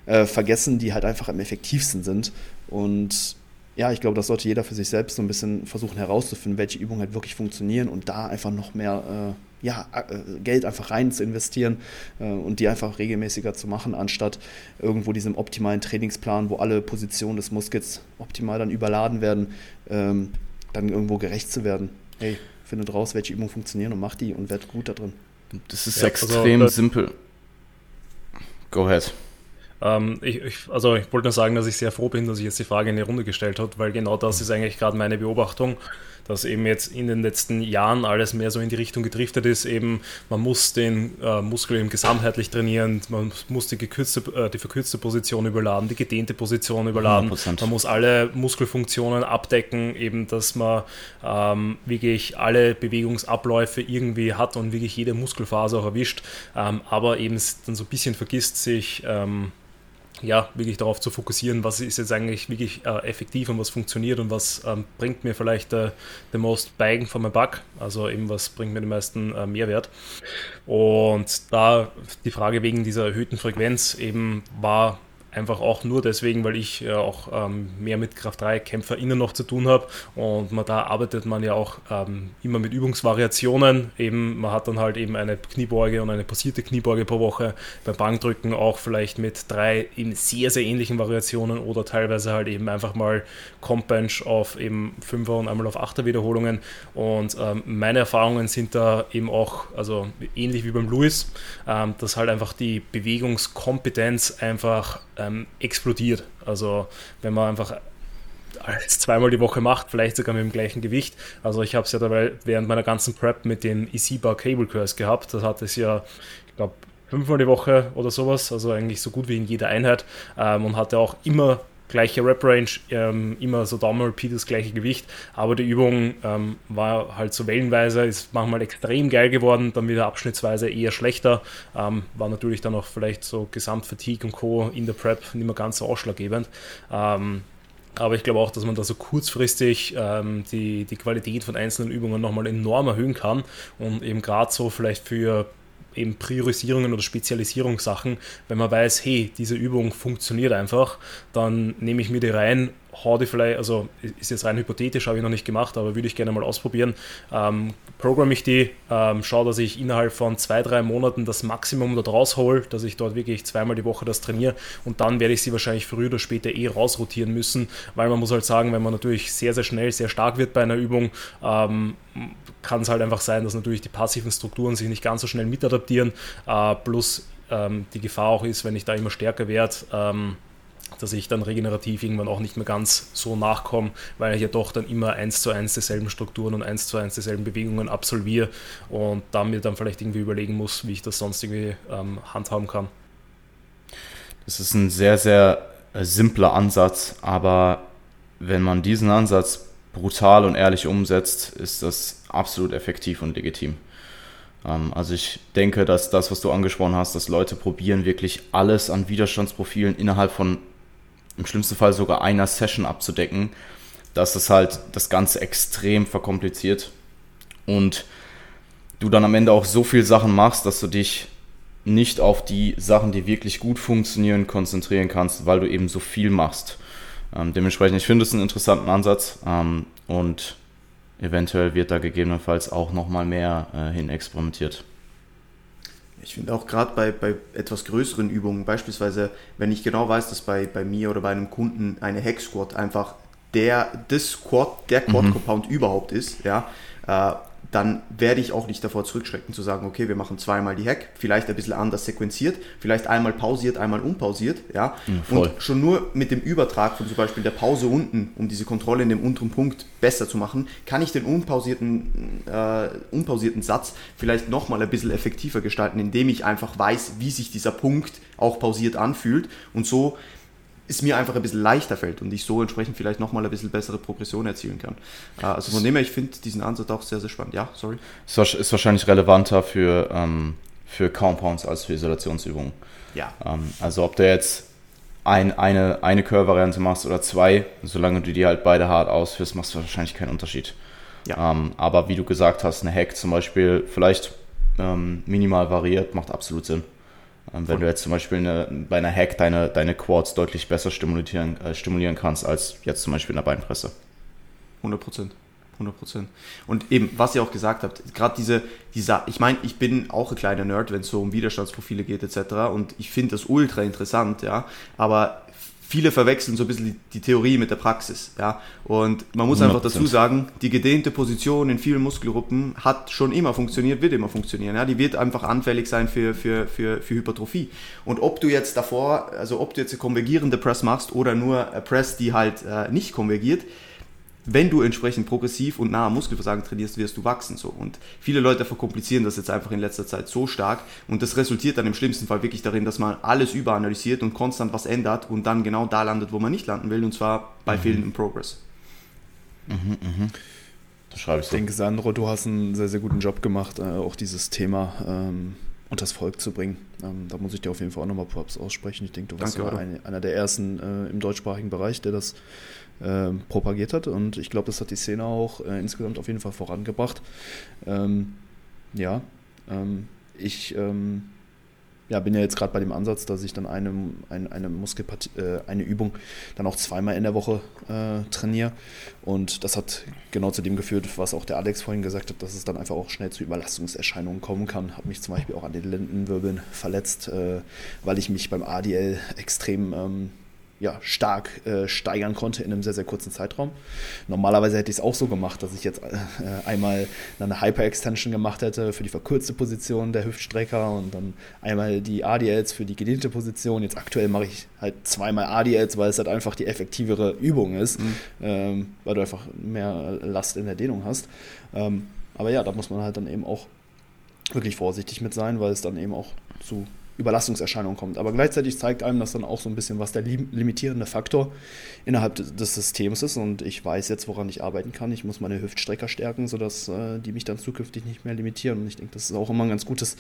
äh, vergessen, die halt einfach am effektivsten sind. Und ja, ich glaube, das sollte jeder für sich selbst so ein bisschen versuchen herauszufinden, welche Übungen halt wirklich funktionieren und da einfach noch mehr äh, ja, äh, Geld einfach rein zu investieren äh, und die einfach regelmäßiger zu machen, anstatt irgendwo diesem optimalen Trainingsplan, wo alle Positionen des Muskels optimal dann überladen werden, ähm, dann irgendwo gerecht zu werden. Hey, findet raus, welche Übungen funktionieren und macht die und werdet gut da drin. Das ist ja, extrem also, simpel. Go ahead. Ähm, ich, ich, also ich wollte nur sagen, dass ich sehr froh bin, dass ich jetzt die Frage in die Runde gestellt habe, weil genau das ist eigentlich gerade meine Beobachtung, dass eben jetzt in den letzten Jahren alles mehr so in die Richtung gedriftet ist, eben man muss den äh, Muskel eben gesamtheitlich trainieren, man muss die, gekürzte, äh, die verkürzte Position überladen, die gedehnte Position überladen, 100%. man muss alle Muskelfunktionen abdecken, eben dass man ähm, wirklich alle Bewegungsabläufe irgendwie hat und wirklich jede Muskelphase auch erwischt, ähm, aber eben dann so ein bisschen vergisst sich ähm, ja, wirklich darauf zu fokussieren, was ist jetzt eigentlich wirklich äh, effektiv und was funktioniert und was ähm, bringt mir vielleicht äh, the most bang for my buck, also eben was bringt mir den meisten äh, Mehrwert. Und da die Frage wegen dieser erhöhten Frequenz eben war Einfach auch nur deswegen, weil ich ja auch ähm, mehr mit Kraft 3 KämpferInnen noch zu tun habe und man, da arbeitet man ja auch ähm, immer mit Übungsvariationen. Eben, man hat dann halt eben eine Kniebeuge und eine passierte Kniebeuge pro Woche. Beim Bankdrücken auch vielleicht mit drei in sehr, sehr ähnlichen Variationen oder teilweise halt eben einfach mal Comp Bench auf eben 5er und einmal auf 8er Wiederholungen. Und ähm, meine Erfahrungen sind da eben auch, also ähnlich wie beim Louis, ähm, dass halt einfach die Bewegungskompetenz einfach ähm, explodiert. Also wenn man einfach alles zweimal die Woche macht, vielleicht sogar mit dem gleichen Gewicht. Also ich habe es ja dabei während meiner ganzen Prep mit dem EC-Bar Cable Curse gehabt. Das hat es ja, ich glaube, fünfmal die Woche oder sowas, also eigentlich so gut wie in jeder Einheit ähm, und hatte auch immer gleiche Rep-Range, ähm, immer so Daumen-Repeat das gleiche Gewicht, aber die Übung ähm, war halt so wellenweise, ist manchmal extrem geil geworden, dann wieder abschnittsweise eher schlechter, ähm, war natürlich dann auch vielleicht so Gesamtfatigue und Co. in der Prep nicht mehr ganz so ausschlaggebend. Ähm, aber ich glaube auch, dass man da so kurzfristig ähm, die, die Qualität von einzelnen Übungen nochmal enorm erhöhen kann und eben gerade so vielleicht für eben Priorisierungen oder Spezialisierungssachen, wenn man weiß, hey, diese Übung funktioniert einfach, dann nehme ich mir die rein hau vielleicht, also ist jetzt rein hypothetisch, habe ich noch nicht gemacht, aber würde ich gerne mal ausprobieren. Ähm, programme ich die, ähm, schaue, dass ich innerhalb von zwei, drei Monaten das Maximum dort raushole, dass ich dort wirklich zweimal die Woche das trainiere und dann werde ich sie wahrscheinlich früher oder später eh rausrotieren müssen, weil man muss halt sagen, wenn man natürlich sehr, sehr schnell, sehr stark wird bei einer Übung, ähm, kann es halt einfach sein, dass natürlich die passiven Strukturen sich nicht ganz so schnell mitadaptieren, äh, plus ähm, die Gefahr auch ist, wenn ich da immer stärker werde, ähm, dass ich dann regenerativ irgendwann auch nicht mehr ganz so nachkomme, weil ich ja doch dann immer eins zu eins dieselben Strukturen und eins zu eins dieselben Bewegungen absolviere und da mir dann vielleicht irgendwie überlegen muss, wie ich das sonst irgendwie ähm, handhaben kann. Das ist ein sehr, sehr äh, simpler Ansatz, aber wenn man diesen Ansatz brutal und ehrlich umsetzt, ist das absolut effektiv und legitim. Ähm, also ich denke, dass das, was du angesprochen hast, dass Leute probieren, wirklich alles an Widerstandsprofilen innerhalb von im schlimmsten Fall sogar einer Session abzudecken, dass das halt das Ganze extrem verkompliziert und du dann am Ende auch so viel Sachen machst, dass du dich nicht auf die Sachen, die wirklich gut funktionieren, konzentrieren kannst, weil du eben so viel machst. Ähm, dementsprechend, ich finde es einen interessanten Ansatz ähm, und eventuell wird da gegebenenfalls auch nochmal mehr äh, hin experimentiert. Ich finde auch gerade bei, bei etwas größeren Übungen, beispielsweise, wenn ich genau weiß, dass bei, bei mir oder bei einem Kunden eine Hex Squat einfach der, das Squat, der Quad Compound mhm. überhaupt ist, ja, äh, dann werde ich auch nicht davor zurückschrecken zu sagen, okay, wir machen zweimal die Hack, vielleicht ein bisschen anders sequenziert, vielleicht einmal pausiert, einmal unpausiert, ja. ja und schon nur mit dem Übertrag von zum Beispiel der Pause unten, um diese Kontrolle in dem unteren Punkt besser zu machen, kann ich den unpausierten, äh, unpausierten Satz vielleicht nochmal ein bisschen effektiver gestalten, indem ich einfach weiß, wie sich dieser Punkt auch pausiert anfühlt und so es mir einfach ein bisschen leichter fällt und ich so entsprechend vielleicht nochmal ein bisschen bessere Progression erzielen kann. Äh, also von dem her, ich finde diesen Ansatz auch sehr, sehr spannend. Ja, sorry. Ist wahrscheinlich relevanter für, ähm, für Compounds als für Isolationsübungen. Ja. Ähm, also ob der jetzt ein, eine, eine Curl-Variante machst oder zwei, solange du die halt beide hart ausführst, machst du wahrscheinlich keinen Unterschied. Ja. Ähm, aber wie du gesagt hast, eine Hack zum Beispiel vielleicht ähm, minimal variiert, macht absolut Sinn. Ähm, wenn du jetzt zum Beispiel eine, bei einer Hack deine, deine Quads deutlich besser stimulieren, äh, stimulieren kannst als jetzt zum Beispiel in der Beinpresse. 100 Prozent. 100 Prozent. Und eben, was ihr auch gesagt habt, gerade diese, diese, ich meine, ich bin auch ein kleiner Nerd, wenn es so um Widerstandsprofile geht etc. Und ich finde das ultra interessant, ja. Aber viele verwechseln so ein bisschen die, die, Theorie mit der Praxis. Ja? Und man muss 100%. einfach dazu sagen, die gedehnte Position in vielen Muskelgruppen hat schon immer funktioniert, wird immer funktionieren. Ja? Die wird einfach anfällig sein für, für, für, für Hypertrophie. Und ob du jetzt davor, also ob du jetzt eine konvergierende Press machst oder nur eine Press, die halt äh, nicht konvergiert, wenn du entsprechend progressiv und nah am Muskelversagen trainierst, wirst du wachsen. So. Und viele Leute verkomplizieren das jetzt einfach in letzter Zeit so stark und das resultiert dann im schlimmsten Fall wirklich darin, dass man alles überanalysiert und konstant was ändert und dann genau da landet, wo man nicht landen will und zwar bei mhm. fehlendem Progress. Mhm, mh. Das schreibe ich so. Ich denke, Sandro, du hast einen sehr, sehr guten Job gemacht, äh, auch dieses Thema ähm, unters Volk zu bringen. Ähm, da muss ich dir auf jeden Fall auch nochmal Props aussprechen. Ich denke, du warst Danke, ein, einer der ersten äh, im deutschsprachigen Bereich, der das äh, propagiert hat. Und ich glaube, das hat die Szene auch äh, insgesamt auf jeden Fall vorangebracht. Ähm, ja, ähm, ich ähm, ja, bin ja jetzt gerade bei dem Ansatz, dass ich dann eine, eine, eine Muskelpartie, äh, eine Übung dann auch zweimal in der Woche äh, trainiere. Und das hat genau zu dem geführt, was auch der Alex vorhin gesagt hat, dass es dann einfach auch schnell zu Überlastungserscheinungen kommen kann. Habe mich zum Beispiel auch an den Lendenwirbeln verletzt, äh, weil ich mich beim ADL extrem ähm, ja, stark äh, steigern konnte in einem sehr, sehr kurzen Zeitraum. Normalerweise hätte ich es auch so gemacht, dass ich jetzt äh, einmal eine Hyper-Extension gemacht hätte für die verkürzte Position der Hüftstrecker und dann einmal die ADLs für die gedehnte Position. Jetzt aktuell mache ich halt zweimal ADLs, weil es halt einfach die effektivere Übung ist, mhm. ähm, weil du einfach mehr Last in der Dehnung hast. Ähm, aber ja, da muss man halt dann eben auch wirklich vorsichtig mit sein, weil es dann eben auch zu Überlastungserscheinung kommt. Aber gleichzeitig zeigt einem das dann auch so ein bisschen, was der limitierende Faktor innerhalb des Systems ist. Und ich weiß jetzt, woran ich arbeiten kann. Ich muss meine Hüftstrecker stärken, sodass äh, die mich dann zukünftig nicht mehr limitieren. Und ich denke, das ist auch immer ein ganz gutes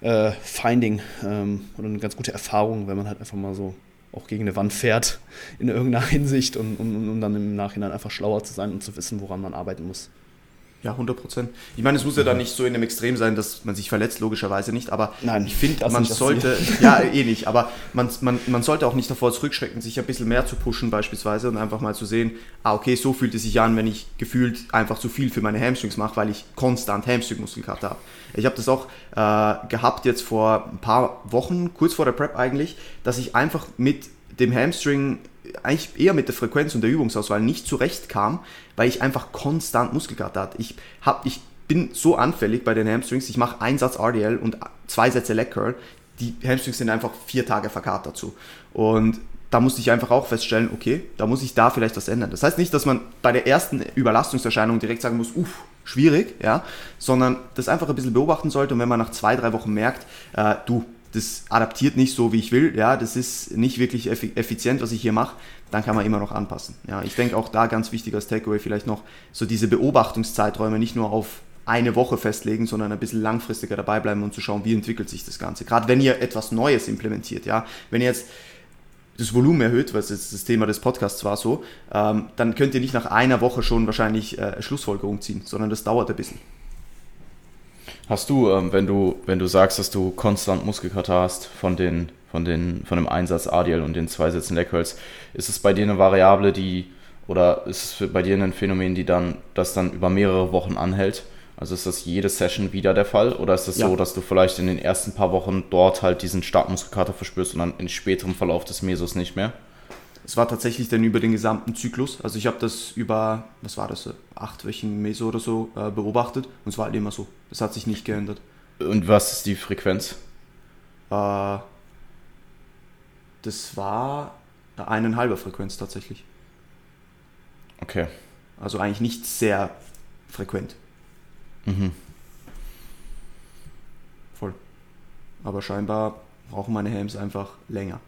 äh, Finding ähm, oder eine ganz gute Erfahrung, wenn man halt einfach mal so auch gegen eine Wand fährt in irgendeiner Hinsicht und um, um dann im Nachhinein einfach schlauer zu sein und zu wissen, woran man arbeiten muss. Ja, 100 Prozent. Ich meine, es muss ja dann nicht so in einem Extrem sein, dass man sich verletzt, logischerweise nicht, aber Nein, ich finde, man sollte, ja, eh nicht, aber man, man, man sollte auch nicht davor zurückschrecken, sich ein bisschen mehr zu pushen beispielsweise und einfach mal zu sehen, ah, okay, so fühlt es sich an, wenn ich gefühlt einfach zu viel für meine Hamstrings mache, weil ich konstant Hamstring-Muskelkater habe. Ich habe das auch äh, gehabt jetzt vor ein paar Wochen, kurz vor der Prep eigentlich, dass ich einfach mit dem Hamstring eigentlich eher mit der Frequenz und der Übungsauswahl nicht zurechtkam, weil ich einfach konstant Muskelkater hatte. Ich, hab, ich bin so anfällig bei den Hamstrings, ich mache einen Satz RDL und zwei Sätze Leg Curl. Die Hamstrings sind einfach vier Tage verkatert dazu. Und da musste ich einfach auch feststellen, okay, da muss ich da vielleicht was ändern. Das heißt nicht, dass man bei der ersten Überlastungserscheinung direkt sagen muss, uff, schwierig, ja, sondern das einfach ein bisschen beobachten sollte und wenn man nach zwei, drei Wochen merkt, äh, du, das adaptiert nicht so, wie ich will, ja, das ist nicht wirklich effizient, was ich hier mache, dann kann man immer noch anpassen. Ja, ich denke auch da ganz wichtig als Takeaway vielleicht noch so diese Beobachtungszeiträume nicht nur auf eine Woche festlegen, sondern ein bisschen langfristiger dabei bleiben und zu schauen, wie entwickelt sich das Ganze. Gerade wenn ihr etwas Neues implementiert, ja, wenn ihr jetzt das Volumen erhöht, was jetzt das Thema des Podcasts war so, ähm, dann könnt ihr nicht nach einer Woche schon wahrscheinlich äh, Schlussfolgerung ziehen, sondern das dauert ein bisschen. Hast du, ähm, wenn du, wenn du sagst, dass du konstant Muskelkater hast von den, von den, von dem Einsatz ADL und den zwei Sätzen Leg ist es bei dir eine Variable, die, oder ist es bei dir ein Phänomen, die dann, das dann über mehrere Wochen anhält? Also ist das jede Session wieder der Fall? Oder ist es das ja. so, dass du vielleicht in den ersten paar Wochen dort halt diesen Startmuskelkater verspürst und dann in späterem Verlauf des Mesos nicht mehr? Es war tatsächlich dann über den gesamten Zyklus. Also ich habe das über, was war das, acht Wochen Meso oder so äh, beobachtet und es war halt immer so. Das hat sich nicht geändert. Und was ist die Frequenz? Äh, das war eineinhalber Frequenz tatsächlich. Okay. Also eigentlich nicht sehr frequent. Mhm. Voll. Aber scheinbar brauchen meine Helms einfach länger.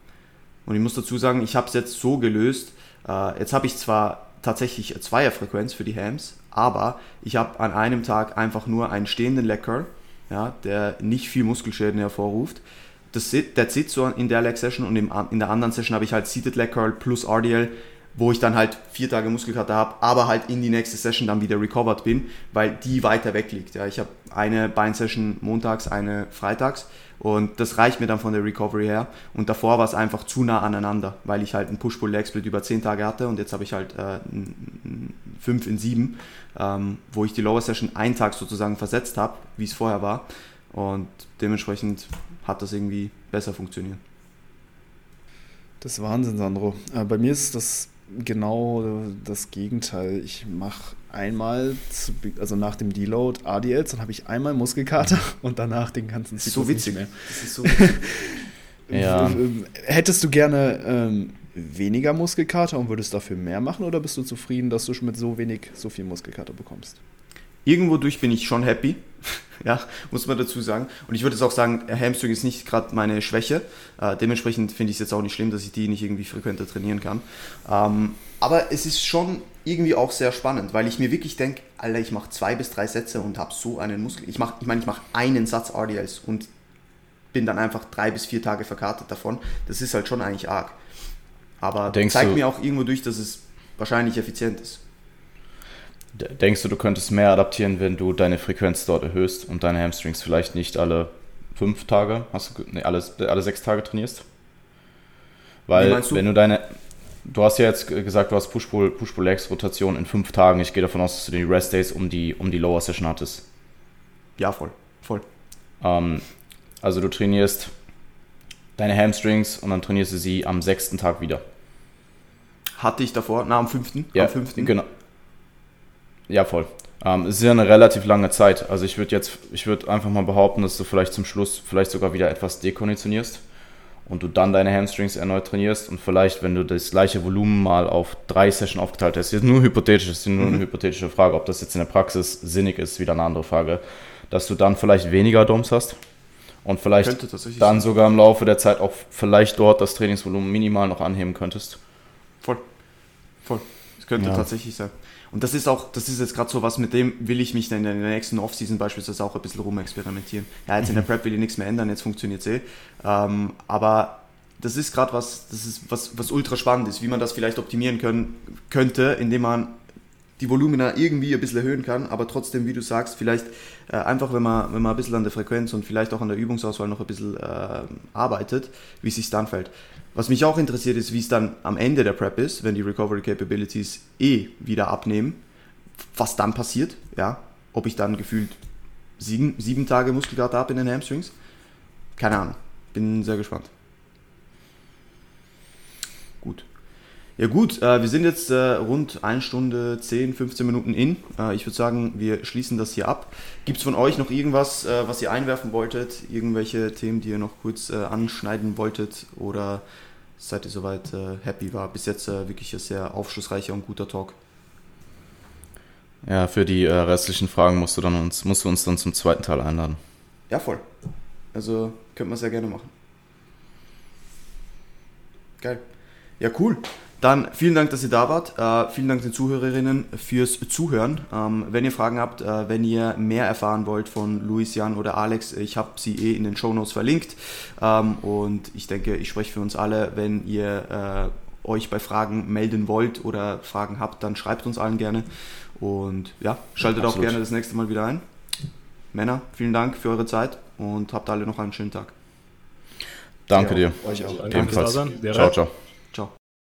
Und ich muss dazu sagen, ich habe es jetzt so gelöst. Äh, jetzt habe ich zwar tatsächlich Zweierfrequenz für die Hams, aber ich habe an einem Tag einfach nur einen stehenden Lecker, ja, der nicht viel Muskelschäden hervorruft. das that's it so in der Leg Session und in der anderen Session habe ich halt Seated Leg Curl plus RDL, wo ich dann halt vier Tage Muskelkater habe, aber halt in die nächste Session dann wieder recovered bin, weil die weiter weg liegt. Ja, ich habe eine Beinsession montags, eine freitags und das reicht mir dann von der Recovery her. Und davor war es einfach zu nah aneinander, weil ich halt einen Push-Pull-Leg-Split über 10 Tage hatte und jetzt habe ich halt äh, 5 in 7, ähm, wo ich die Lower Session einen Tag sozusagen versetzt habe, wie es vorher war. Und dementsprechend hat das irgendwie besser funktioniert. Das ist Wahnsinn, Sandro. Äh, bei mir ist das genau das Gegenteil. Ich mache einmal, zu, also nach dem Deload ADLs, dann habe ich einmal Muskelkater und danach den ganzen Zyklus so witzig. mehr. Das ist so witzig. ja. Hättest du gerne ähm, weniger Muskelkater und würdest dafür mehr machen oder bist du zufrieden, dass du schon mit so wenig so viel Muskelkater bekommst? Irgendwo durch bin ich schon happy, ja, muss man dazu sagen. Und ich würde jetzt auch sagen, Hamstring ist nicht gerade meine Schwäche. Äh, dementsprechend finde ich es jetzt auch nicht schlimm, dass ich die nicht irgendwie frequenter trainieren kann. Ähm, aber es ist schon irgendwie auch sehr spannend, weil ich mir wirklich denke, Alter, ich mache zwei bis drei Sätze und habe so einen Muskel. Ich mache, ich meine, ich mache einen Satz RDLs und bin dann einfach drei bis vier Tage verkartet davon. Das ist halt schon eigentlich arg. Aber Denkst zeigt mir auch irgendwo durch, dass es wahrscheinlich effizient ist. Denkst du, du könntest mehr adaptieren, wenn du deine Frequenz dort erhöhst und deine Hamstrings vielleicht nicht alle fünf Tage, hast du, nee, alle, alle sechs Tage trainierst? Weil, du? wenn du deine, du hast ja jetzt gesagt, du hast Push-Pull-Legs-Rotation in fünf Tagen. Ich gehe davon aus, dass du die Rest-Days um die, um die Lower-Session hattest. Ja, voll, voll. Ähm, also du trainierst deine Hamstrings und dann trainierst du sie am sechsten Tag wieder. Hatte ich davor, na am fünften? Ja, am fünften. genau. Ja, voll. Ähm, es ist ja eine relativ lange Zeit. Also ich würde jetzt, ich würde einfach mal behaupten, dass du vielleicht zum Schluss vielleicht sogar wieder etwas dekonditionierst und du dann deine Hamstrings erneut trainierst und vielleicht, wenn du das gleiche Volumen mal auf drei Sessions aufgeteilt hast, jetzt nur hypothetisch, das ist nur eine mhm. hypothetische Frage, ob das jetzt in der Praxis sinnig ist, wieder eine andere Frage, dass du dann vielleicht weniger DOMs hast und vielleicht dann sogar im Laufe der Zeit auch vielleicht dort das Trainingsvolumen minimal noch anheben könntest. Voll. Voll. Das könnte ja. tatsächlich sein. Und das ist auch, das ist jetzt gerade so was, mit dem will ich mich dann in der nächsten Offseason beispielsweise auch ein bisschen rumexperimentieren. Ja, jetzt in der. Prep will ich nichts mehr ändern, jetzt funktioniert es eh. Ähm, aber das ist gerade was, das ist was, was ultra spannend ist, wie man das vielleicht optimieren können, könnte, indem man die Volumina irgendwie ein bisschen erhöhen kann, aber trotzdem, wie du sagst, vielleicht äh, einfach, wenn man, wenn man ein bisschen an der Frequenz und vielleicht auch an der Übungsauswahl noch ein bisschen äh, arbeitet, wie es sich dann fällt. Was mich auch interessiert ist, wie es dann am Ende der Prep ist, wenn die Recovery Capabilities eh wieder abnehmen, was dann passiert, ja, ob ich dann gefühlt sieben, sieben Tage Muskelkater habe in den Hamstrings, keine Ahnung, bin sehr gespannt. Ja gut, äh, wir sind jetzt äh, rund 1 Stunde 10, 15 Minuten in. Äh, ich würde sagen, wir schließen das hier ab. Gibt es von euch noch irgendwas, äh, was ihr einwerfen wolltet? Irgendwelche Themen, die ihr noch kurz äh, anschneiden wolltet? Oder seid ihr soweit äh, happy? War bis jetzt wirklich ein sehr aufschlussreicher und guter Talk. Ja, für die restlichen Fragen musst du, dann uns, musst du uns dann zum zweiten Teil einladen. Ja, voll. Also könnte man sehr gerne machen. Geil. Ja, cool. Dann vielen Dank, dass ihr da wart. Äh, vielen Dank den Zuhörerinnen fürs Zuhören. Ähm, wenn ihr Fragen habt, äh, wenn ihr mehr erfahren wollt von Luis, Jan oder Alex, ich habe sie eh in den Show Notes verlinkt. Ähm, und ich denke, ich spreche für uns alle, wenn ihr äh, euch bei Fragen melden wollt oder Fragen habt, dann schreibt uns allen gerne. Und ja, schaltet Absolut. auch gerne das nächste Mal wieder ein. Männer, vielen Dank für eure Zeit und habt alle noch einen schönen Tag. Danke ja, dir. Euch auch. Ebenfalls. Ciao, ciao.